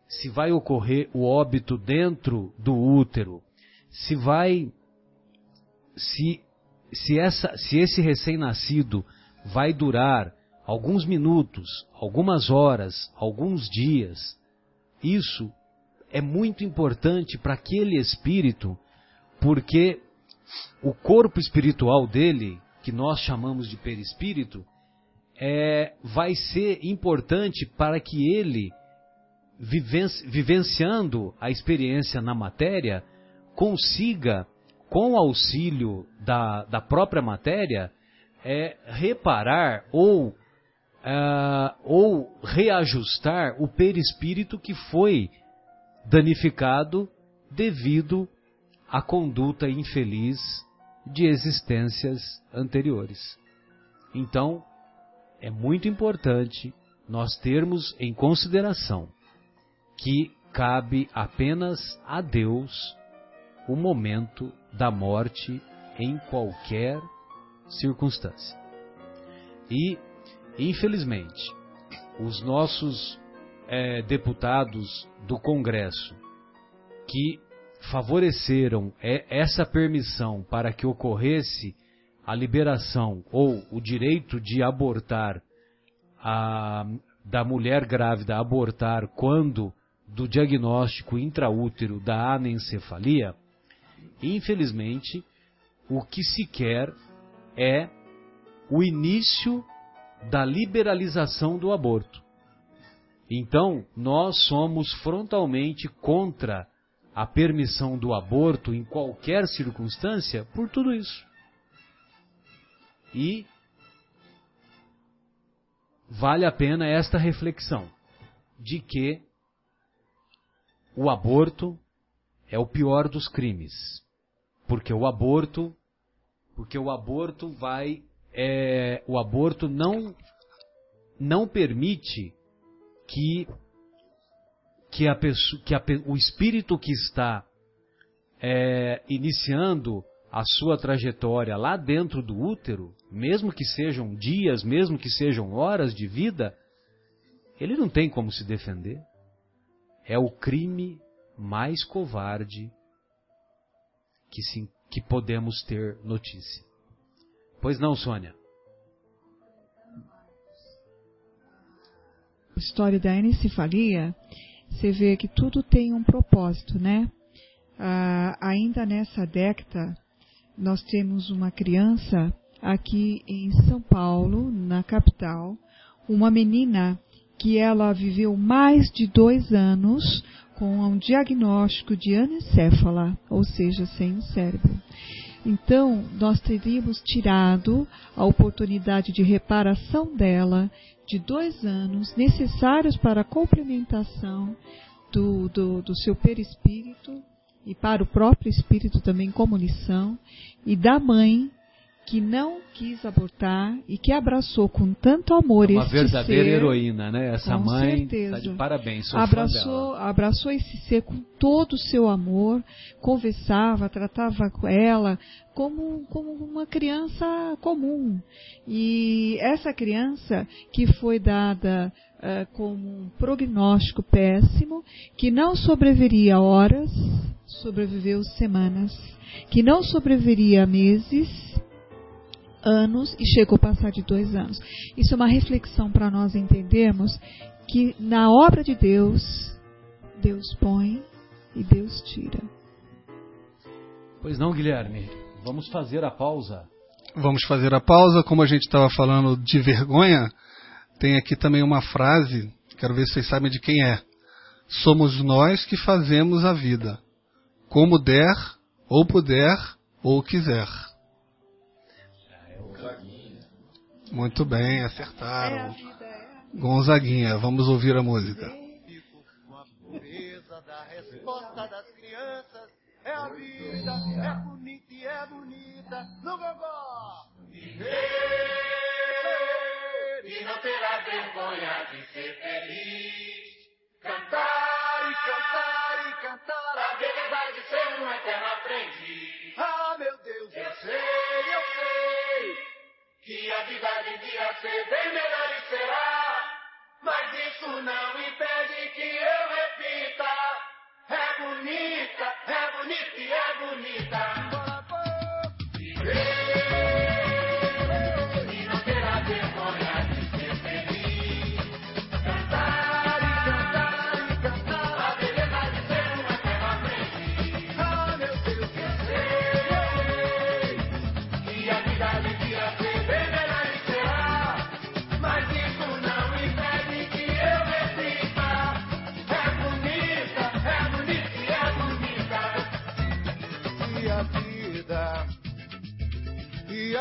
se vai ocorrer o óbito dentro do útero, se vai se se essa se esse recém-nascido vai durar alguns minutos, algumas horas, alguns dias, isso é muito importante para aquele espírito, porque o corpo espiritual dele, que nós chamamos de perispírito, é, vai ser importante para que ele, vivenciando a experiência na matéria, consiga, com o auxílio da, da própria matéria, é, reparar ou, uh, ou reajustar o perispírito que foi danificado devido à conduta infeliz de existências anteriores. Então, é muito importante nós termos em consideração que cabe apenas a Deus o momento da morte em qualquer circunstância. E, infelizmente, os nossos é, deputados do Congresso que favoreceram é, essa permissão para que ocorresse a liberação ou o direito de abortar a, da mulher grávida abortar quando do diagnóstico intraútero da anencefalia, infelizmente, o que se quer é o início da liberalização do aborto. Então, nós somos frontalmente contra a permissão do aborto em qualquer circunstância por tudo isso. E vale a pena esta reflexão de que o aborto é o pior dos crimes, porque o aborto, porque o aborto vai, é, o aborto não não permite que que, a pessoa, que a, o espírito que está é, iniciando a sua trajetória lá dentro do útero, mesmo que sejam dias, mesmo que sejam horas de vida, ele não tem como se defender. É o crime mais covarde que, sim, que podemos ter notícia. Pois não, Sônia? história da encefalia, você vê que tudo tem um propósito, né? Ah, ainda nessa década, nós temos uma criança aqui em São Paulo, na capital, uma menina que ela viveu mais de dois anos com um diagnóstico de anencefala, ou seja, sem o cérebro. Então, nós teríamos tirado a oportunidade de reparação dela de dois anos, necessários para a complementação do, do, do seu perispírito e para o próprio espírito também como lição, e da mãe que não quis abortar e que abraçou com tanto amor uma verdadeira ser, heroína, né? Essa mãe está de parabéns. Abraçou, abraçou esse ser com todo o seu amor, conversava, tratava ela como, como uma criança comum. E essa criança que foi dada uh, com um prognóstico péssimo, que não sobreviveria horas, sobreviveu semanas, que não sobreviveria meses, anos e chegou a passar de dois anos. Isso é uma reflexão para nós entendermos que na obra de Deus, Deus põe e Deus tira. Pois não, Guilherme. Vamos fazer a pausa. Vamos fazer a pausa. Como a gente estava falando de vergonha, tem aqui também uma frase, quero ver se vocês sabem de quem é. Somos nós que fazemos a vida, como der, ou puder, ou quiser. Muito bem, acertaram. Gonzaguinha, vamos ouvir a música. É a vida, é bonita e é bonita no gogó. E não terá vergonha de ser feliz. Cantar e cantar e cantar a beleza de ser um eterno aprendiz. Ah, meu Deus, eu sei, eu sei que a vida devia ser bem melhor e será. Mas isso não impede que eu repita. É bonita, é bonita e é bonita.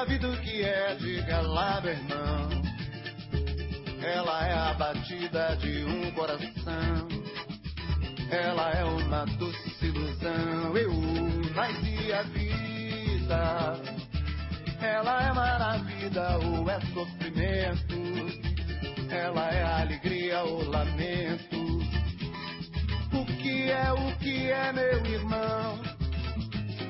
Vida que é, diga lá, meu irmão. Ela é a batida de um coração. Ela é uma doce ilusão. Eu nasci a vida. Ela é maravilha ou é sofrimento. Ela é alegria ou lamento. O que é o que é, meu irmão?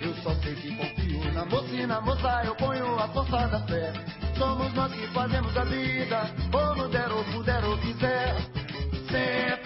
Eu só sei que confio na na moça eu ponho a força da fé. Somos nós que fazemos a vida, ou no der ou puder ou quiser. Sempre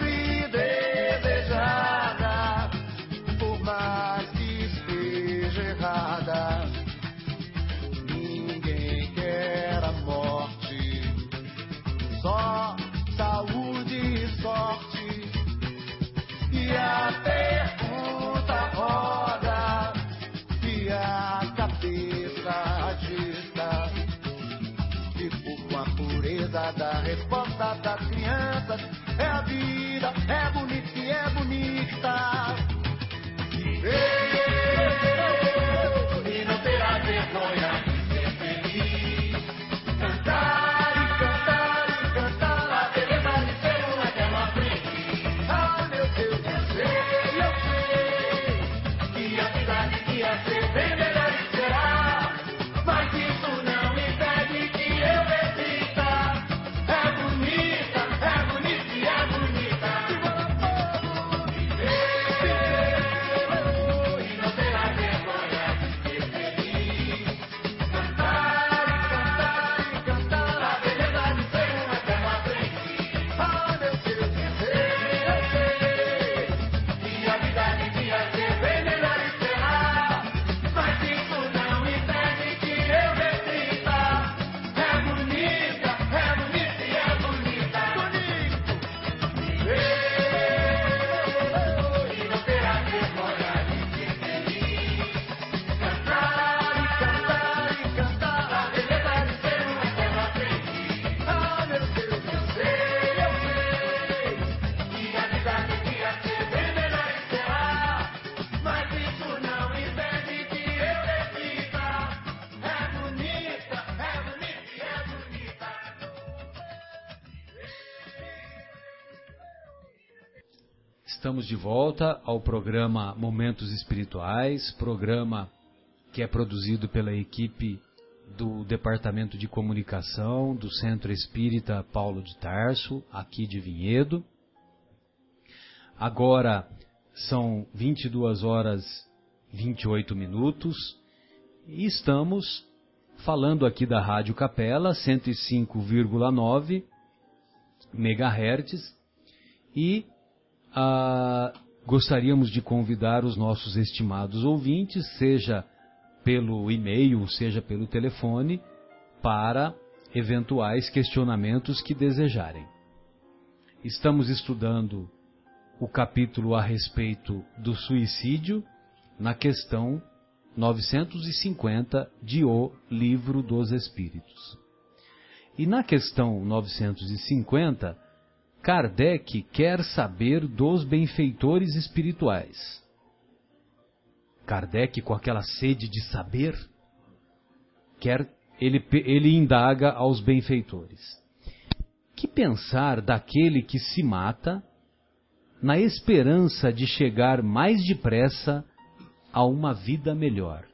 de volta ao programa Momentos Espirituais, programa que é produzido pela equipe do Departamento de Comunicação do Centro Espírita Paulo de Tarso, aqui de Vinhedo. Agora são 22 horas 28 minutos e estamos falando aqui da Rádio Capela 105,9 MHz e ah, gostaríamos de convidar os nossos estimados ouvintes, seja pelo e-mail, seja pelo telefone, para eventuais questionamentos que desejarem. Estamos estudando o capítulo a respeito do suicídio na questão 950 de O Livro dos Espíritos. E na questão 950, Kardec quer saber dos benfeitores espirituais. Kardec, com aquela sede de saber, quer ele, ele indaga aos benfeitores. Que pensar daquele que se mata na esperança de chegar mais depressa a uma vida melhor?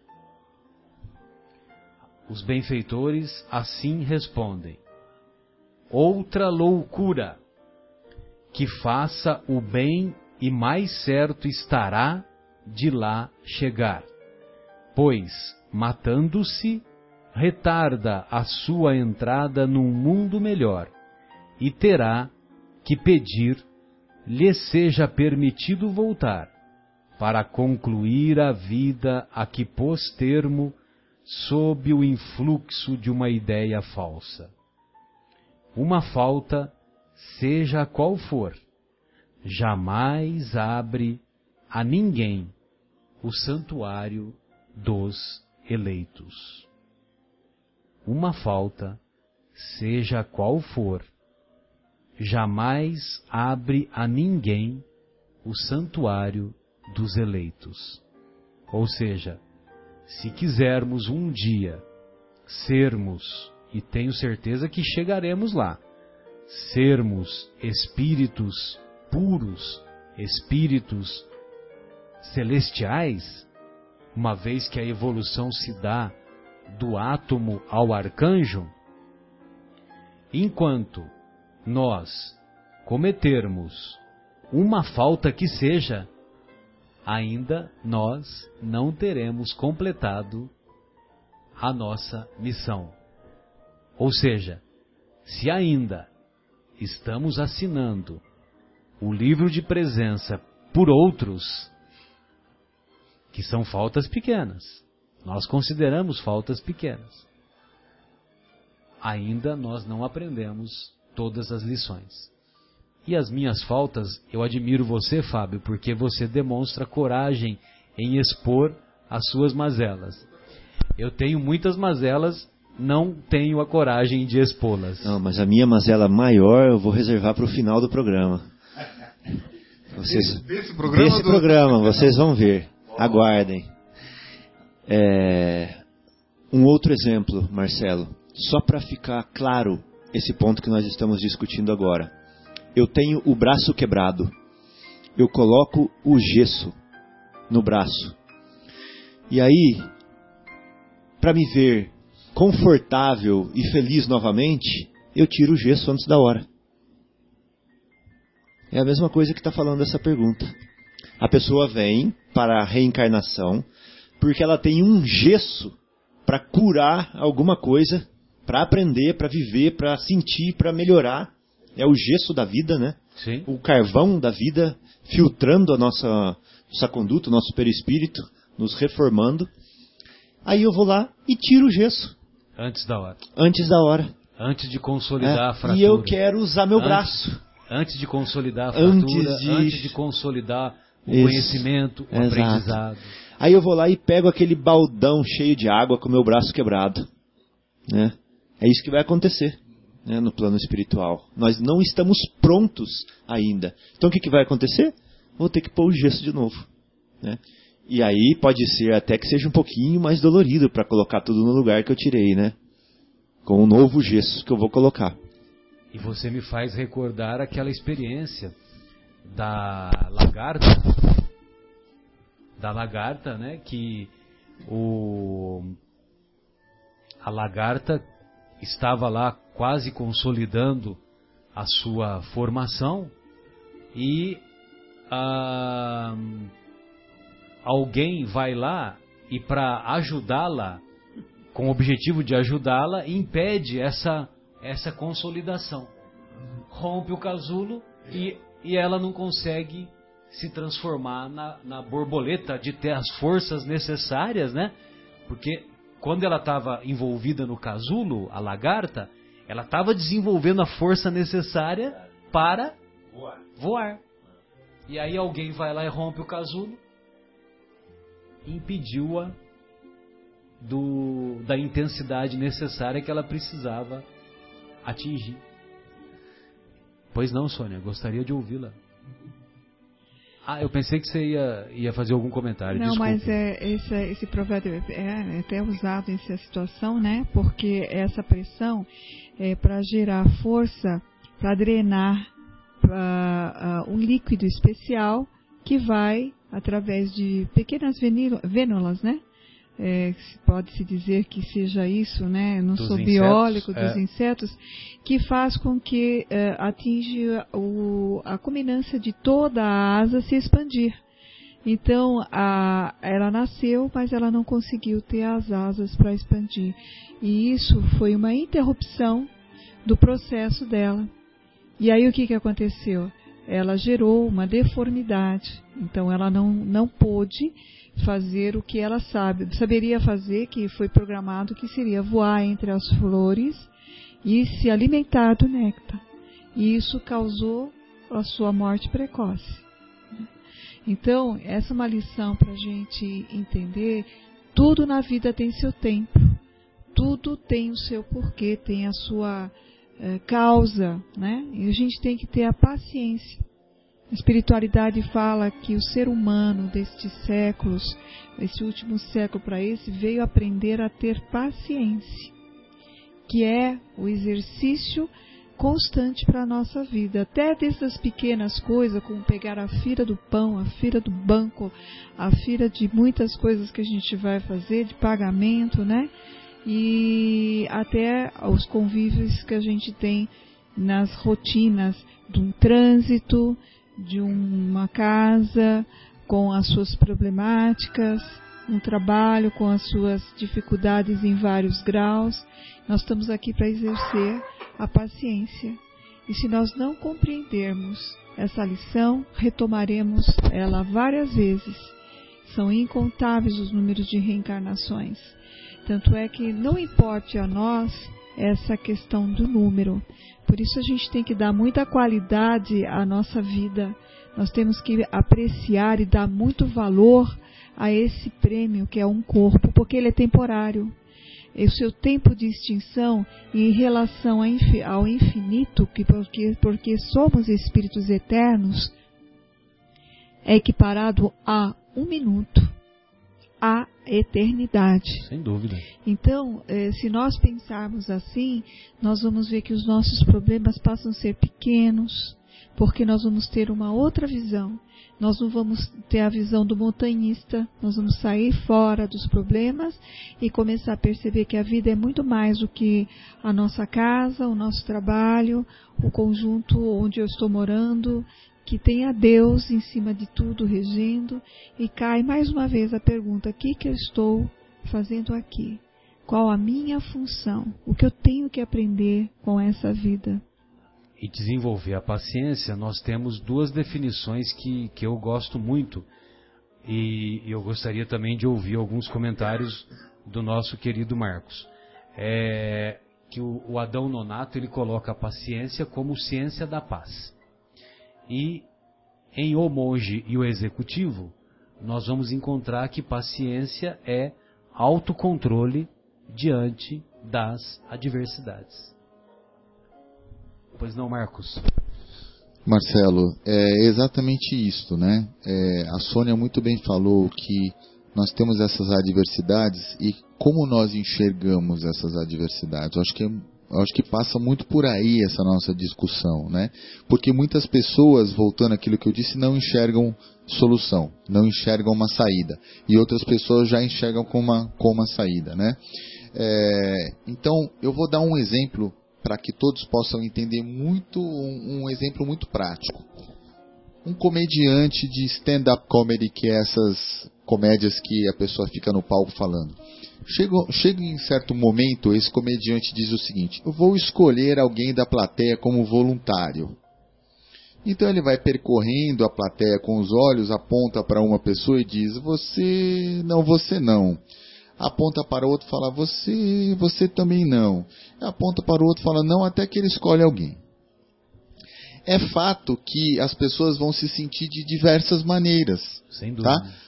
Os benfeitores assim respondem: Outra loucura que faça o bem e mais certo estará de lá chegar, pois, matando-se, retarda a sua entrada num mundo melhor e terá que pedir lhe seja permitido voltar para concluir a vida a que pôs termo sob o influxo de uma ideia falsa. Uma falta seja qual for, jamais abre a ninguém o santuário dos eleitos. Uma falta, seja qual for, jamais abre a ninguém o santuário dos eleitos. Ou seja, se quisermos um dia sermos, e tenho certeza que chegaremos lá, sermos espíritos puros, espíritos celestiais, uma vez que a evolução se dá do átomo ao arcanjo, enquanto nós cometermos uma falta que seja, ainda nós não teremos completado a nossa missão. Ou seja, se ainda estamos assinando o livro de presença por outros, que são faltas pequenas, nós consideramos faltas pequenas. Ainda nós não aprendemos todas as lições. E as minhas faltas, eu admiro você, Fábio, porque você demonstra coragem em expor as suas mazelas. Eu tenho muitas mazelas não tenho a coragem de expô-las. Não, mas a minha mazela maior eu vou reservar para o final do programa. Vocês, desse programa, desse do... programa vocês vão ver. Aguardem. É, um outro exemplo, Marcelo, só para ficar claro esse ponto que nós estamos discutindo agora. Eu tenho o braço quebrado. Eu coloco o gesso no braço. E aí, para me ver confortável e feliz novamente, eu tiro o gesso antes da hora. É a mesma coisa que está falando essa pergunta. A pessoa vem para a reencarnação porque ela tem um gesso para curar alguma coisa, para aprender, para viver, para sentir, para melhorar. É o gesso da vida, né? Sim. O carvão da vida filtrando a nossa, nossa conduta, o nosso perispírito, nos reformando. Aí eu vou lá e tiro o gesso. Antes da hora. Antes da hora. Antes de consolidar é, a fratura. E eu quero usar meu antes, braço. Antes de consolidar a fratura, antes de, antes de consolidar o Isso. conhecimento, o Exato. aprendizado. Aí eu vou lá e pego aquele baldão cheio de água com meu braço quebrado. Né? É isso que vai acontecer né, no plano espiritual. Nós não estamos prontos ainda. Então o que, que vai acontecer? Vou ter que pôr o gesso de novo. Né? E aí pode ser até que seja um pouquinho mais dolorido para colocar tudo no lugar que eu tirei, né? Com um novo gesso que eu vou colocar. E você me faz recordar aquela experiência da lagarta, da lagarta, né? Que o, a lagarta estava lá quase consolidando a sua formação e ah, alguém vai lá e para ajudá-la, com o objetivo de ajudá-la, impede essa, essa consolidação. Rompe o casulo e, e ela não consegue se transformar na, na borboleta, de ter as forças necessárias, né? Porque quando ela estava envolvida no casulo, a lagarta, ela estava desenvolvendo a força necessária para voar. voar. E aí alguém vai lá e rompe o casulo impediu-a do, da intensidade necessária que ela precisava atingir. Pois não, Sônia, gostaria de ouvi-la. Ah, eu pensei que você ia, ia fazer algum comentário. Não, mas é, esse, esse provérbio é, é até usado nessa situação, né? Porque essa pressão é para gerar força, para drenar uh, um líquido especial que vai através de pequenas vênulas, né? é, pode-se dizer que seja isso, né? Não dos sou insetos, biólogo dos é. insetos, que faz com que é, atinja a culminância de toda a asa se expandir. Então, a, ela nasceu, mas ela não conseguiu ter as asas para expandir. E isso foi uma interrupção do processo dela. E aí o que, que aconteceu? Ela gerou uma deformidade. Então, ela não, não pôde fazer o que ela sabe, saberia fazer, que foi programado que seria voar entre as flores e se alimentar do néctar. E isso causou a sua morte precoce. Então, essa é uma lição para a gente entender. Tudo na vida tem seu tempo, tudo tem o seu porquê, tem a sua eh, causa, né? E a gente tem que ter a paciência a espiritualidade fala que o ser humano destes séculos, esse último século para esse, veio aprender a ter paciência, que é o exercício constante para a nossa vida. Até dessas pequenas coisas, como pegar a fila do pão, a fila do banco, a fila de muitas coisas que a gente vai fazer, de pagamento, né? E até os convívios que a gente tem nas rotinas de um trânsito, de uma casa com as suas problemáticas, um trabalho com as suas dificuldades em vários graus. Nós estamos aqui para exercer a paciência. E se nós não compreendermos essa lição, retomaremos ela várias vezes. São incontáveis os números de reencarnações. Tanto é que não importe a nós essa questão do número, por isso a gente tem que dar muita qualidade à nossa vida. Nós temos que apreciar e dar muito valor a esse prêmio que é um corpo, porque ele é temporário. E o seu tempo de extinção em relação ao infinito, porque, porque somos espíritos eternos, é equiparado a um minuto a eternidade. Sem dúvida. Então, eh, se nós pensarmos assim, nós vamos ver que os nossos problemas passam a ser pequenos, porque nós vamos ter uma outra visão. Nós não vamos ter a visão do montanhista, nós vamos sair fora dos problemas e começar a perceber que a vida é muito mais do que a nossa casa, o nosso trabalho, o conjunto onde eu estou morando, que tenha Deus em cima de tudo regendo e cai mais uma vez a pergunta: o que, que eu estou fazendo aqui? Qual a minha função? O que eu tenho que aprender com essa vida? E desenvolver a paciência, nós temos duas definições que, que eu gosto muito. E eu gostaria também de ouvir alguns comentários do nosso querido Marcos. É, que o, o Adão Nonato ele coloca a paciência como ciência da paz. E em O Monge e o Executivo, nós vamos encontrar que paciência é autocontrole diante das adversidades. Pois não, Marcos? Marcelo, é exatamente isto, né? É, a Sônia muito bem falou que nós temos essas adversidades e como nós enxergamos essas adversidades. Eu acho que é acho que passa muito por aí essa nossa discussão, né? Porque muitas pessoas, voltando àquilo que eu disse, não enxergam solução, não enxergam uma saída. E outras pessoas já enxergam com uma, com uma saída, né? É, então, eu vou dar um exemplo para que todos possam entender muito, um, um exemplo muito prático. Um comediante de stand-up comedy, que é essas comédias que a pessoa fica no palco falando. Chega, chega em certo momento, esse comediante diz o seguinte: Eu vou escolher alguém da plateia como voluntário. Então ele vai percorrendo a plateia com os olhos, aponta para uma pessoa e diz: Você, não, você não. Aponta para o outro e fala: Você, você também não. Aponta para o outro e fala: Não, até que ele escolhe alguém. É fato que as pessoas vão se sentir de diversas maneiras. Sem tá? dúvida. Tá?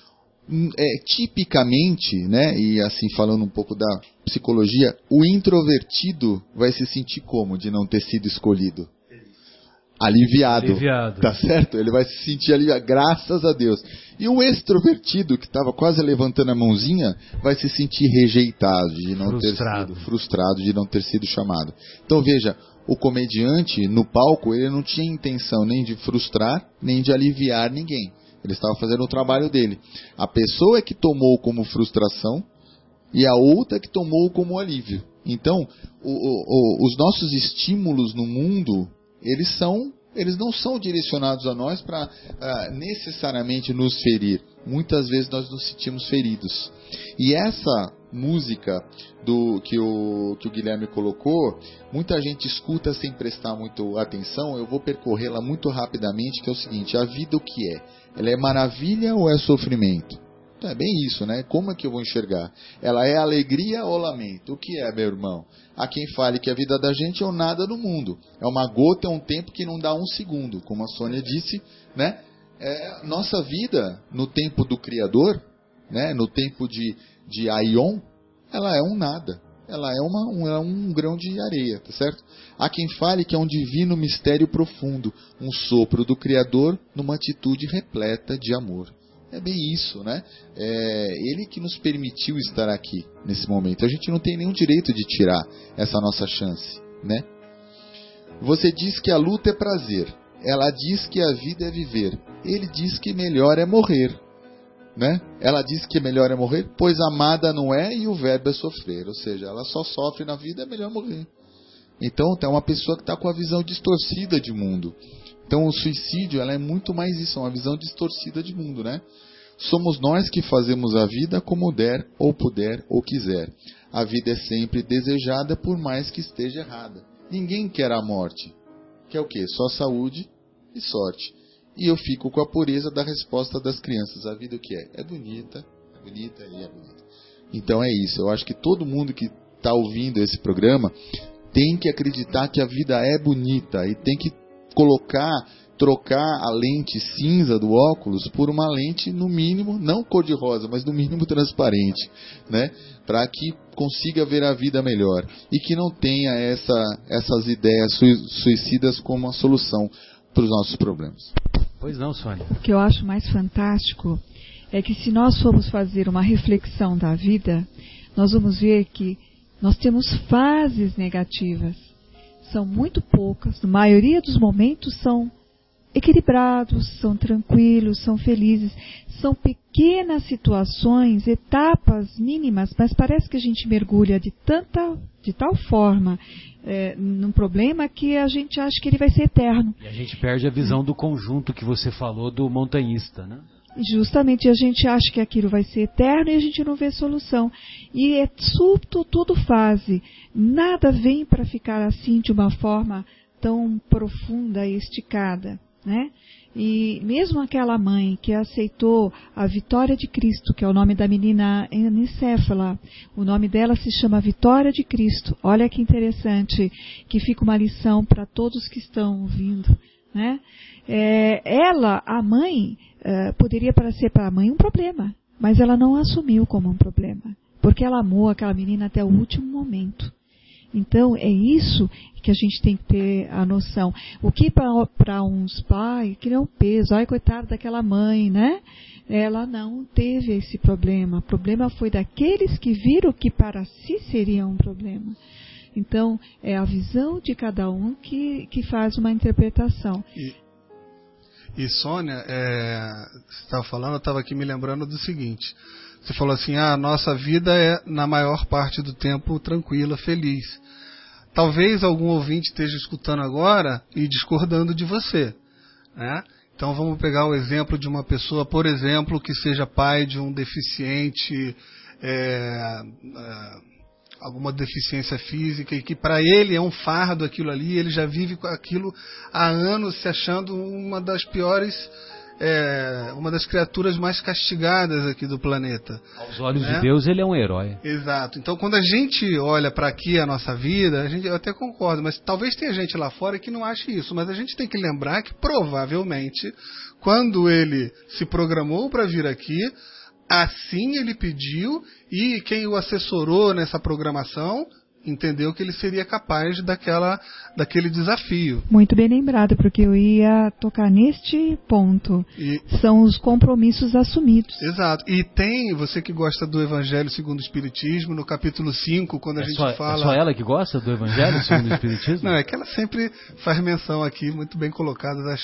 É, tipicamente, né, e assim falando um pouco da psicologia, o introvertido vai se sentir como de não ter sido escolhido? Aliviado, aliviado. Tá certo? Ele vai se sentir aliviado, graças a Deus. E o extrovertido, que estava quase levantando a mãozinha, vai se sentir rejeitado, de não frustrado. ter sido frustrado, de não ter sido chamado. Então veja, o comediante no palco, ele não tinha intenção nem de frustrar, nem de aliviar ninguém ele estava fazendo o trabalho dele. A pessoa é que tomou como frustração e a outra é que tomou como alívio. Então, o, o, os nossos estímulos no mundo, eles são, eles não são direcionados a nós para uh, necessariamente nos ferir. Muitas vezes nós nos sentimos feridos. E essa música do que o, que o Guilherme colocou, muita gente escuta sem prestar muito atenção. Eu vou percorrê-la muito rapidamente, que é o seguinte: a vida o que é? Ela é maravilha ou é sofrimento? Então, é bem isso, né? Como é que eu vou enxergar? Ela é alegria ou lamento? O que é, meu irmão? Há quem fale que a vida da gente é o nada no mundo. É uma gota, é um tempo que não dá um segundo. Como a Sônia disse, né? É, nossa vida, no tempo do Criador, né? no tempo de, de Aion, ela é um nada. Ela é, uma, um, é um grão de areia, tá certo? Há quem fale que é um divino mistério profundo, um sopro do Criador numa atitude repleta de amor. É bem isso, né? É ele que nos permitiu estar aqui nesse momento. A gente não tem nenhum direito de tirar essa nossa chance, né? Você diz que a luta é prazer. Ela diz que a vida é viver. Ele diz que melhor é morrer. Né? Ela diz que melhor é morrer, pois amada não é e o verbo é sofrer. Ou seja, ela só sofre na vida, é melhor morrer. Então, é uma pessoa que está com a visão distorcida de mundo. Então, o suicídio ela é muito mais isso, uma visão distorcida de mundo, né? Somos nós que fazemos a vida como der, ou puder, ou quiser. A vida é sempre desejada, por mais que esteja errada. Ninguém quer a morte. Quer o quê? Só saúde e sorte. E eu fico com a pureza da resposta das crianças. A vida o que é? É bonita, é bonita e é bonita. Então é isso. Eu acho que todo mundo que está ouvindo esse programa tem que acreditar que a vida é bonita e tem que colocar, trocar a lente cinza do óculos por uma lente no mínimo, não cor-de-rosa, mas no mínimo transparente, né? Para que consiga ver a vida melhor e que não tenha essa, essas ideias suicidas como a solução para os nossos problemas. Pois não, Sônia. O que eu acho mais fantástico é que se nós formos fazer uma reflexão da vida, nós vamos ver que nós temos fases negativas. São muito poucas, na maioria dos momentos são equilibrados, são tranquilos, são felizes. São pequenas situações, etapas mínimas, mas parece que a gente mergulha de tanta, de tal forma é, num problema que a gente acha que ele vai ser eterno. E a gente perde a visão do conjunto que você falou do montanhista, né? Justamente a gente acha que aquilo vai ser eterno e a gente não vê solução. E é tudo, tudo fase. Nada vem para ficar assim de uma forma tão profunda e esticada. Né? E mesmo aquela mãe que aceitou a Vitória de Cristo, que é o nome da menina Anicéfala, o nome dela se chama Vitória de Cristo. Olha que interessante, que fica uma lição para todos que estão ouvindo. Né? É, ela, a mãe, é, poderia parecer para a mãe um problema, mas ela não assumiu como um problema, porque ela amou aquela menina até o último momento. Então, é isso que a gente tem que ter a noção. O que para uns pais, é um peso, ai, coitada daquela mãe, né? Ela não teve esse problema. O problema foi daqueles que viram que para si seria um problema. Então, é a visão de cada um que, que faz uma interpretação. E, e Sônia, é, você estava falando, eu estava aqui me lembrando do seguinte. Você falou assim, ah, a nossa vida é, na maior parte do tempo, tranquila, feliz. Talvez algum ouvinte esteja escutando agora e discordando de você. Né? Então vamos pegar o exemplo de uma pessoa, por exemplo, que seja pai de um deficiente, é, é, alguma deficiência física e que para ele é um fardo aquilo ali, ele já vive com aquilo há anos se achando uma das piores é uma das criaturas mais castigadas aqui do planeta. Aos olhos né? de Deus, ele é um herói. Exato. Então, quando a gente olha para aqui a nossa vida, a gente, eu até concordo, mas talvez tenha gente lá fora que não ache isso. Mas a gente tem que lembrar que provavelmente, quando ele se programou para vir aqui, assim ele pediu e quem o assessorou nessa programação entendeu que ele seria capaz daquela, daquele desafio. Muito bem lembrado, porque eu ia tocar neste ponto. E, São os compromissos assumidos. Exato. E tem, você que gosta do Evangelho segundo o Espiritismo, no capítulo 5, quando a é gente só, fala. É só ela que gosta do Evangelho segundo o Espiritismo? Não, é que ela sempre faz menção aqui, muito bem colocadas as.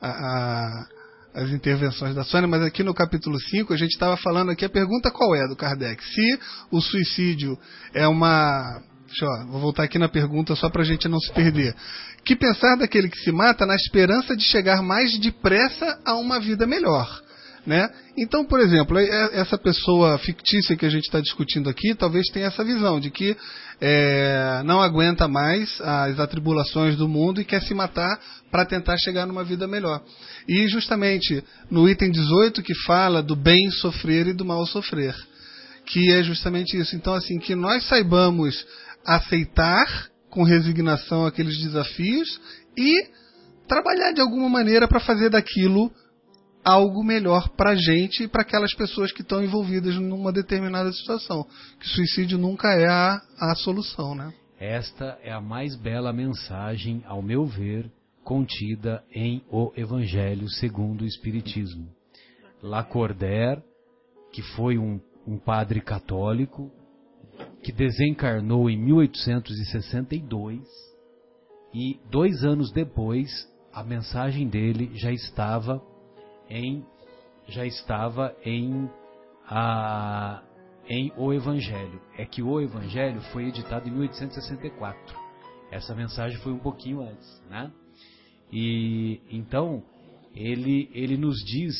A, a, as intervenções da Sônia, mas aqui no capítulo 5 a gente estava falando aqui, a pergunta qual é do Kardec? Se o suicídio é uma Deixa eu, vou voltar aqui na pergunta só para a gente não se perder. Que pensar daquele que se mata na esperança de chegar mais depressa a uma vida melhor? Né? Então, por exemplo, essa pessoa fictícia que a gente está discutindo aqui talvez tenha essa visão de que é, não aguenta mais as atribulações do mundo e quer se matar para tentar chegar numa vida melhor. E justamente no item 18 que fala do bem sofrer e do mal sofrer, que é justamente isso. Então, assim, que nós saibamos aceitar com resignação aqueles desafios e trabalhar de alguma maneira para fazer daquilo algo melhor para a gente e para aquelas pessoas que estão envolvidas numa determinada situação. Que suicídio nunca é a, a solução, né? Esta é a mais bela mensagem, ao meu ver, contida em O Evangelho segundo o Espiritismo. Lacordaire, que foi um, um padre católico, que desencarnou em 1862 e dois anos depois a mensagem dele já estava em já estava em a em o Evangelho. É que o Evangelho foi editado em 1864. Essa mensagem foi um pouquinho antes, né? E então ele ele nos diz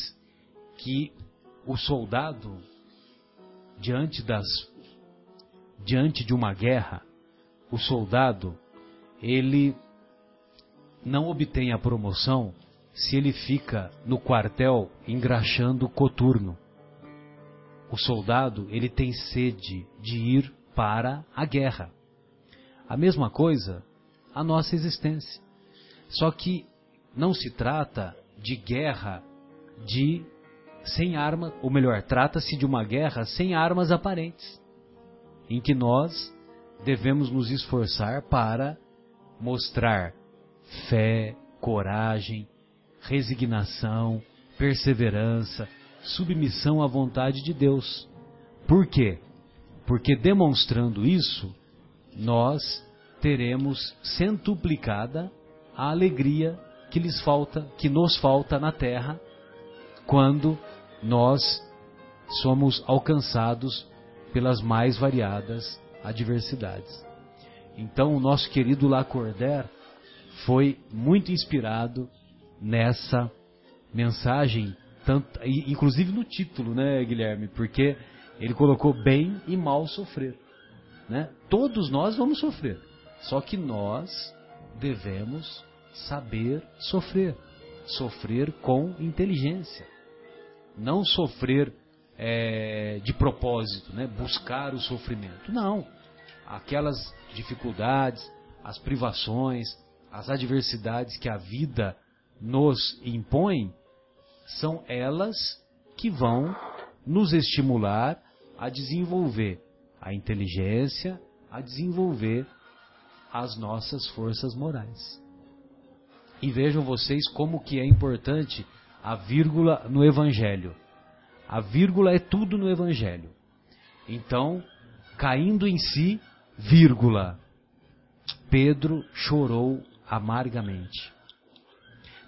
que o soldado diante das diante de uma guerra, o soldado, ele não obtém a promoção se ele fica no quartel engraxando coturno. O soldado, ele tem sede de ir para a guerra. A mesma coisa a nossa existência. Só que não se trata de guerra de sem arma, ou melhor, trata-se de uma guerra sem armas aparentes em que nós devemos nos esforçar para mostrar fé, coragem, resignação, perseverança, submissão à vontade de Deus. Por quê? Porque demonstrando isso, nós teremos centuplicada a alegria que lhes falta, que nos falta na terra, quando nós somos alcançados pelas mais variadas adversidades. Então, o nosso querido Lacordaire foi muito inspirado nessa mensagem, tanto, inclusive no título, né, Guilherme? Porque ele colocou bem e mal sofrer. Né? Todos nós vamos sofrer, só que nós devemos saber sofrer, sofrer com inteligência, não sofrer é, de propósito, né? buscar o sofrimento. Não. Aquelas dificuldades, as privações, as adversidades que a vida nos impõe, são elas que vão nos estimular a desenvolver a inteligência, a desenvolver as nossas forças morais. E vejam vocês como que é importante a vírgula no evangelho. A vírgula é tudo no Evangelho. Então, caindo em si, vírgula. Pedro chorou amargamente.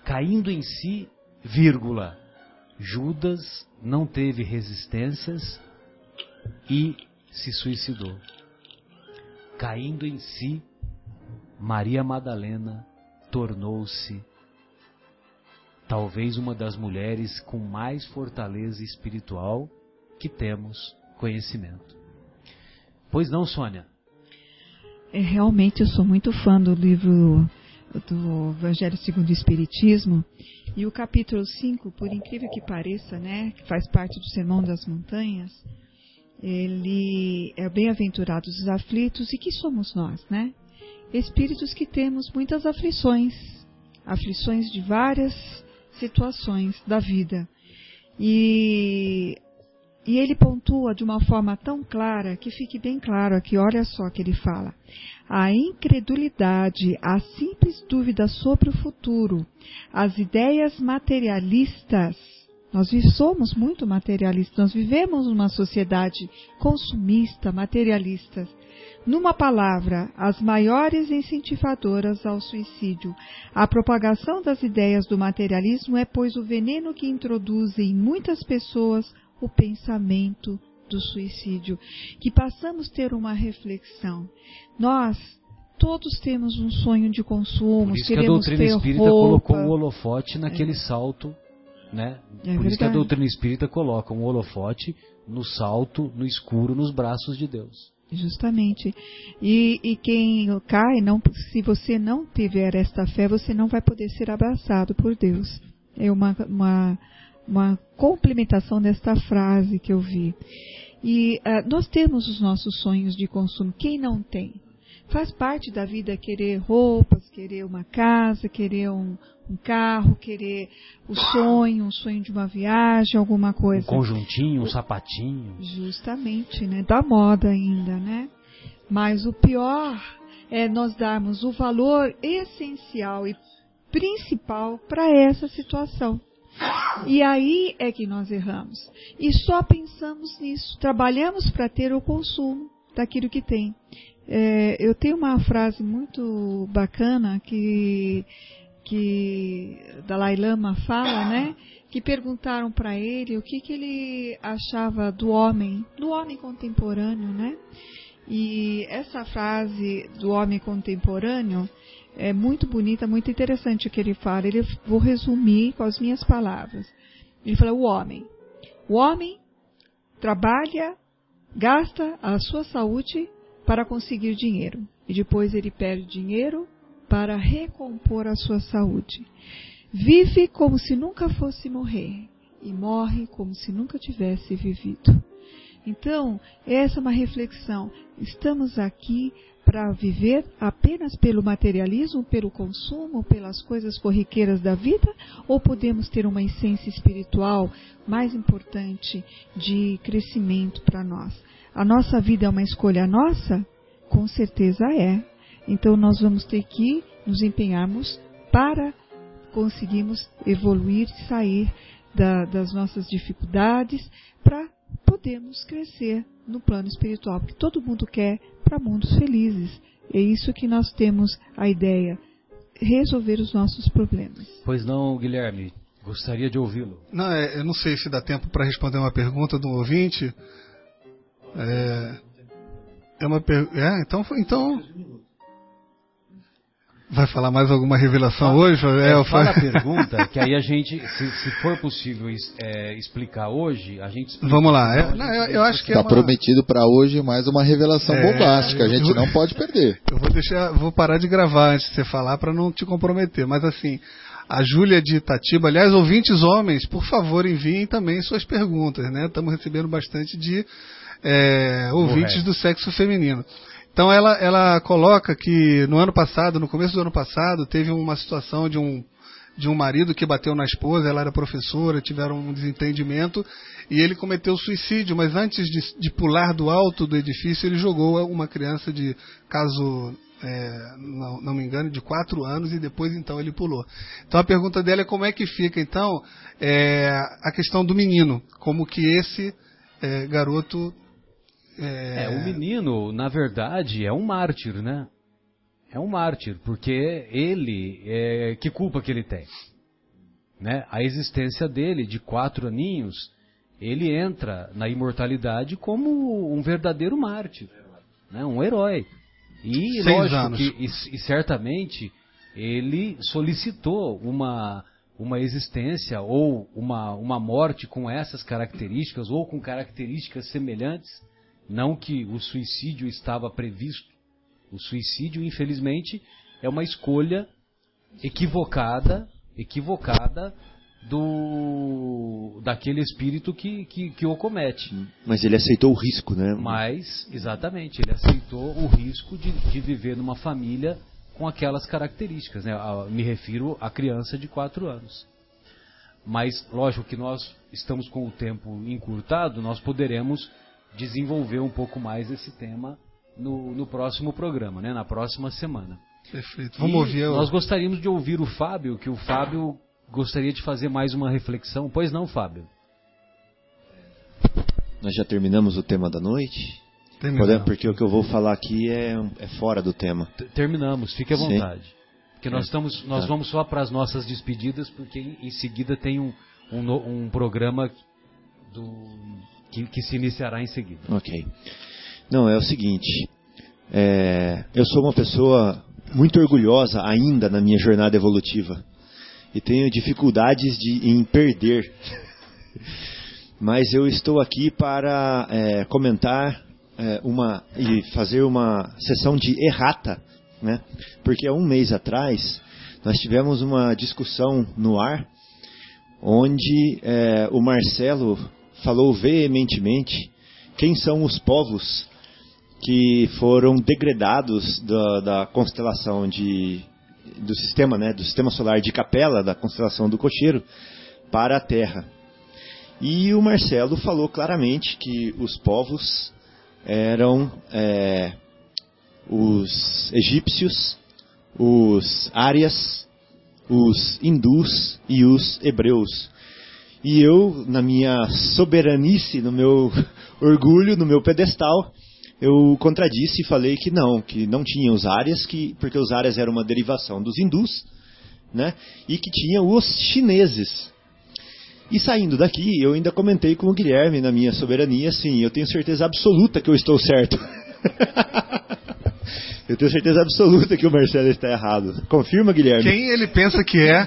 Caindo em si, vírgula, Judas não teve resistências e se suicidou. Caindo em si, Maria Madalena tornou-se talvez uma das mulheres com mais fortaleza espiritual que temos conhecimento. Pois não, Sônia? É, realmente eu sou muito fã do livro do Evangelho segundo o Espiritismo e o capítulo 5, por incrível que pareça, né, que faz parte do Sermão das Montanhas, ele é bem-aventurados os aflitos e que somos nós, né? Espíritos que temos muitas aflições, aflições de várias situações da vida. E, e ele pontua de uma forma tão clara que fique bem claro aqui, olha só que ele fala. A incredulidade, a simples dúvida sobre o futuro, as ideias materialistas, nós somos muito materialistas, nós vivemos numa sociedade consumista, materialista, numa palavra, as maiores incentivadoras ao suicídio. A propagação das ideias do materialismo é, pois, o veneno que introduz em muitas pessoas o pensamento do suicídio. Que passamos a ter uma reflexão. Nós todos temos um sonho de consumo, Por isso queremos que a doutrina espírita roupa. colocou o holofote naquele é. salto, né? É Por verdade. isso que a doutrina espírita coloca um holofote no salto, no escuro, nos braços de Deus. Justamente. E, e quem cai, não, se você não tiver esta fé, você não vai poder ser abraçado por Deus. É uma, uma, uma complementação desta frase que eu vi. E uh, nós temos os nossos sonhos de consumo. Quem não tem? Faz parte da vida querer roupas, querer uma casa, querer um, um carro, querer o sonho, um sonho de uma viagem, alguma coisa. Um conjuntinho, um sapatinho. Justamente, né? Da moda ainda, né? Mas o pior é nós darmos o valor essencial e principal para essa situação. E aí é que nós erramos. E só pensamos nisso. Trabalhamos para ter o consumo daquilo que tem. É, eu tenho uma frase muito bacana que que Dalai Lama fala, né? Que perguntaram para ele o que, que ele achava do homem, do homem contemporâneo, né? E essa frase do homem contemporâneo é muito bonita, muito interessante o que ele fala. Ele vou resumir com as minhas palavras. Ele fala: o homem, o homem trabalha, gasta a sua saúde para conseguir dinheiro e depois ele perde dinheiro para recompor a sua saúde. Vive como se nunca fosse morrer e morre como se nunca tivesse vivido. Então, essa é uma reflexão. Estamos aqui para viver apenas pelo materialismo, pelo consumo, pelas coisas corriqueiras da vida? Ou podemos ter uma essência espiritual mais importante de crescimento para nós? A nossa vida é uma escolha nossa? Com certeza é. Então nós vamos ter que nos empenharmos para conseguirmos evoluir, sair da, das nossas dificuldades, para podermos crescer no plano espiritual, porque todo mundo quer para mundos felizes. É isso que nós temos a ideia, resolver os nossos problemas. Pois não, Guilherme, gostaria de ouvi-lo. Não, é, eu não sei se dá tempo para responder uma pergunta do ouvinte. É, é uma per... é, então, então Vai falar mais alguma revelação fala, hoje? É, é, fala a pergunta, que aí a gente, se, se for possível é, explicar hoje, a gente explica. Vamos lá. É, não, eu, eu, acho que está é uma... prometido para hoje mais uma revelação é, bombástica. A gente não pode perder. Eu vou deixar, vou parar de gravar antes de você falar para não te comprometer. Mas assim, a Júlia de Itatiba, aliás, ouvintes homens, por favor enviem também suas perguntas, né? Estamos recebendo bastante de é, ouvintes Correto. do sexo feminino. Então ela, ela coloca que no ano passado, no começo do ano passado, teve uma situação de um, de um marido que bateu na esposa, ela era professora, tiveram um desentendimento e ele cometeu suicídio, mas antes de, de pular do alto do edifício, ele jogou uma criança de, caso é, não, não, me engano, de quatro anos e depois então ele pulou. Então a pergunta dela é como é que fica então é, a questão do menino, como que esse é, garoto é... é... o menino, na verdade, é um mártir, né? é um mártir, porque ele, é, que culpa que ele tem? Né? A existência dele, de quatro aninhos, ele entra na imortalidade como um verdadeiro mártir, né? um herói. E, Seis lógico, anos. que, e, e certamente ele solicitou uma, uma existência ou uma, uma morte com essas características ou com características semelhantes. Não que o suicídio estava previsto. O suicídio, infelizmente, é uma escolha equivocada, equivocada do daquele espírito que, que, que o comete. Mas ele aceitou o risco, né? Mas, exatamente, ele aceitou o risco de, de viver numa família com aquelas características. Né? Me refiro à criança de 4 anos. Mas, lógico que nós estamos com o tempo encurtado, nós poderemos desenvolver um pouco mais esse tema no, no próximo programa, né? na próxima semana. Perfeito. Vamos e ouvir. Nós gostaríamos de ouvir o Fábio, que o Fábio gostaria de fazer mais uma reflexão. Pois não, Fábio? Nós já terminamos o tema da noite? Podemos, porque o que eu vou falar aqui é, é fora do tema. Terminamos, fique à vontade. Sim. Porque nós, é. estamos, nós tá. vamos só para as nossas despedidas, porque em, em seguida tem um, um, um programa do, que, que, se iniciará em seguida. Ok. Não, é o seguinte. É, eu sou uma pessoa muito orgulhosa ainda na minha jornada evolutiva e tenho dificuldades de, em perder. Mas eu estou aqui para é, comentar é, uma e fazer uma sessão de errata, né? Porque há um mês atrás nós tivemos uma discussão no ar onde é, o Marcelo falou veementemente quem são os povos que foram degradados da, da constelação de do sistema, né, do sistema solar de Capela, da constelação do Cocheiro, para a Terra. E o Marcelo falou claramente que os povos eram é, os egípcios, os árias, os hindus e os hebreus. E eu, na minha soberanice, no meu orgulho, no meu pedestal, eu contradisse e falei que não, que não tinha os árias, que, porque os árias eram uma derivação dos hindus, né? E que tinha os chineses. E saindo daqui, eu ainda comentei com o Guilherme na minha soberania, assim, eu tenho certeza absoluta que eu estou certo. eu tenho certeza absoluta que o Marcelo está errado. Confirma, Guilherme? Quem ele pensa que é?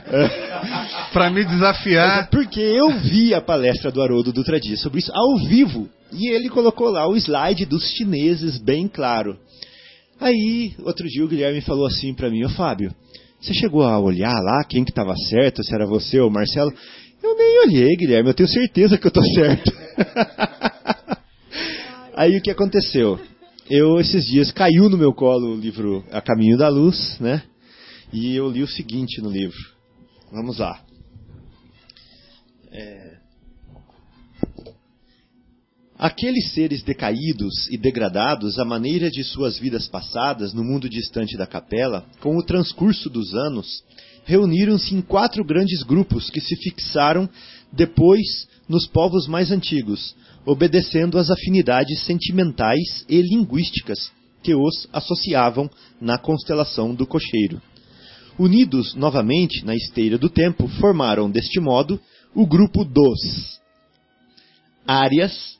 para me desafiar. Porque eu vi a palestra do Haroldo Dutra Dias sobre isso ao vivo. E ele colocou lá o slide dos chineses bem claro. Aí, outro dia o Guilherme falou assim para mim, ô Fábio, você chegou a olhar lá quem que estava certo, se era você ou o Marcelo? Eu nem olhei, Guilherme, eu tenho certeza que eu estou certo. Aí o que aconteceu? Eu, esses dias, caiu no meu colo o livro A Caminho da Luz, né? E eu li o seguinte no livro. Vamos lá. É... Aqueles seres decaídos e degradados à maneira de suas vidas passadas no mundo distante da capela, com o transcurso dos anos, reuniram-se em quatro grandes grupos que se fixaram depois nos povos mais antigos, obedecendo às afinidades sentimentais e linguísticas que os associavam na constelação do cocheiro. Unidos novamente na esteira do tempo, formaram deste modo o grupo dos Árias,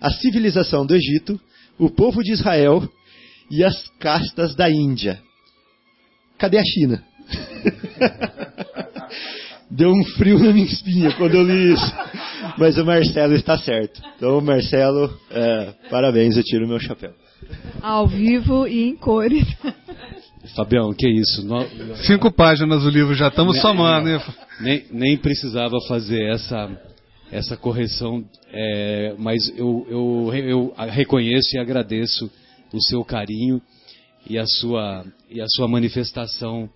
a civilização do Egito, o povo de Israel e as castas da Índia. Cadê a China? Deu um frio na minha espinha quando eu li isso. Mas o Marcelo está certo. Então, Marcelo, é, parabéns, eu tiro o meu chapéu. Ao vivo e em cores. Fabião, que isso? No... Cinco páginas o livro, já estamos somando. Né? Nem, nem precisava fazer essa essa correção, é, mas eu, eu, eu reconheço e agradeço o seu carinho e a sua, e a sua manifestação,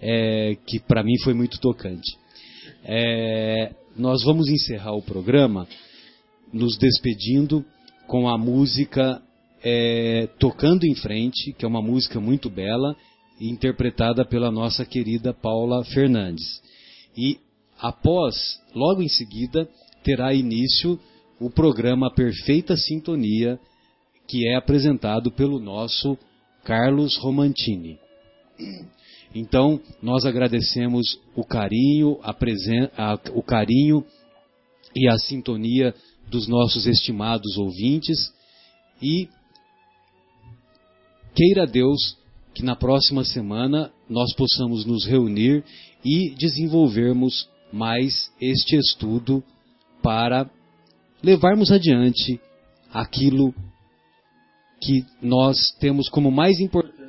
é, que para mim foi muito tocante. É, nós vamos encerrar o programa nos despedindo com a música é, Tocando em Frente, que é uma música muito bela, interpretada pela nossa querida Paula Fernandes. E após, logo em seguida, terá início o programa Perfeita Sintonia, que é apresentado pelo nosso Carlos Romantini. Então, nós agradecemos o carinho, a presen a, o carinho e a sintonia dos nossos estimados ouvintes. E queira Deus que na próxima semana nós possamos nos reunir e desenvolvermos mais este estudo para levarmos adiante aquilo que nós temos como mais importante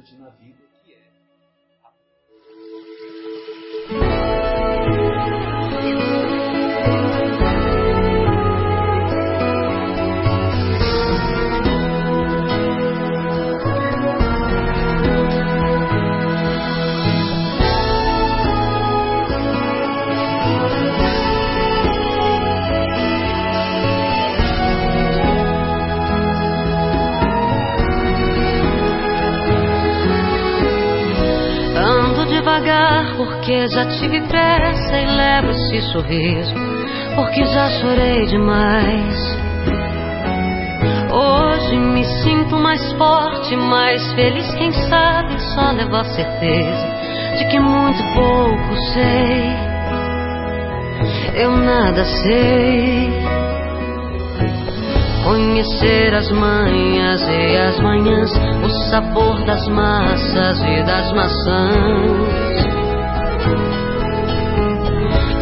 porque já tive pressa e levo esse sorriso porque já chorei demais. Hoje me sinto mais forte, mais feliz, quem sabe só levo a certeza de que muito pouco sei. Eu nada sei. Conhecer as manhas e as manhãs, o sabor das massas e das maçãs.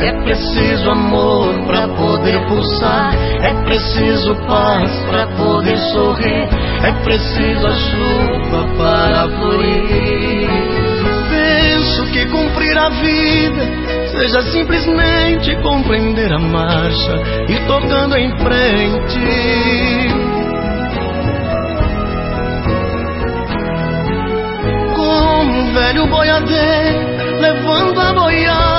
É preciso amor para poder pulsar, é preciso paz para poder sorrir, é preciso a chuva para florir. Penso que cumprir a vida seja simplesmente compreender a marcha e tocando em frente. Como um velho boiadeiro levando a boiada,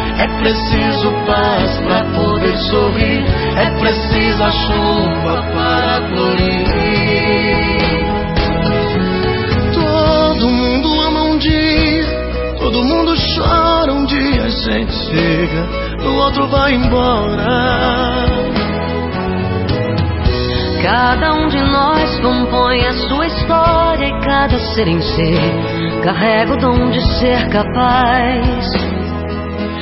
preciso paz para poder sorrir, é preciso a chuva para florir. Todo mundo ama um dia, todo mundo chora um dia, a gente chega, no outro vai embora. Cada um de nós compõe a sua história e cada ser em si carrega o dom de ser capaz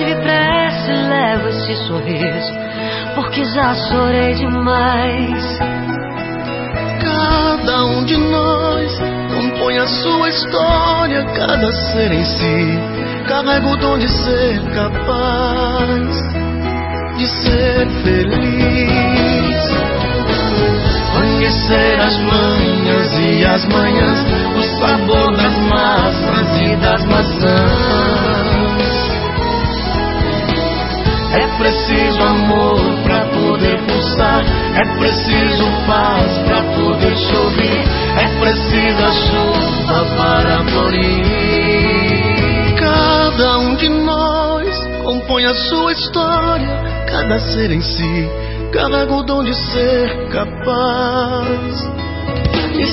tive pressa e levo esse sorriso, porque já chorei demais. Cada um de nós compõe a sua história, cada ser em si carrega o dom de ser capaz de ser feliz. Conhecer as manhas e as manhãs, o sabor das massas e das maçãs. Preciso amor para poder pulsar, é preciso paz para poder sorrir, é preciso a chuva para florir. Cada um de nós compõe a sua história, cada ser em si carrega o dom de ser capaz de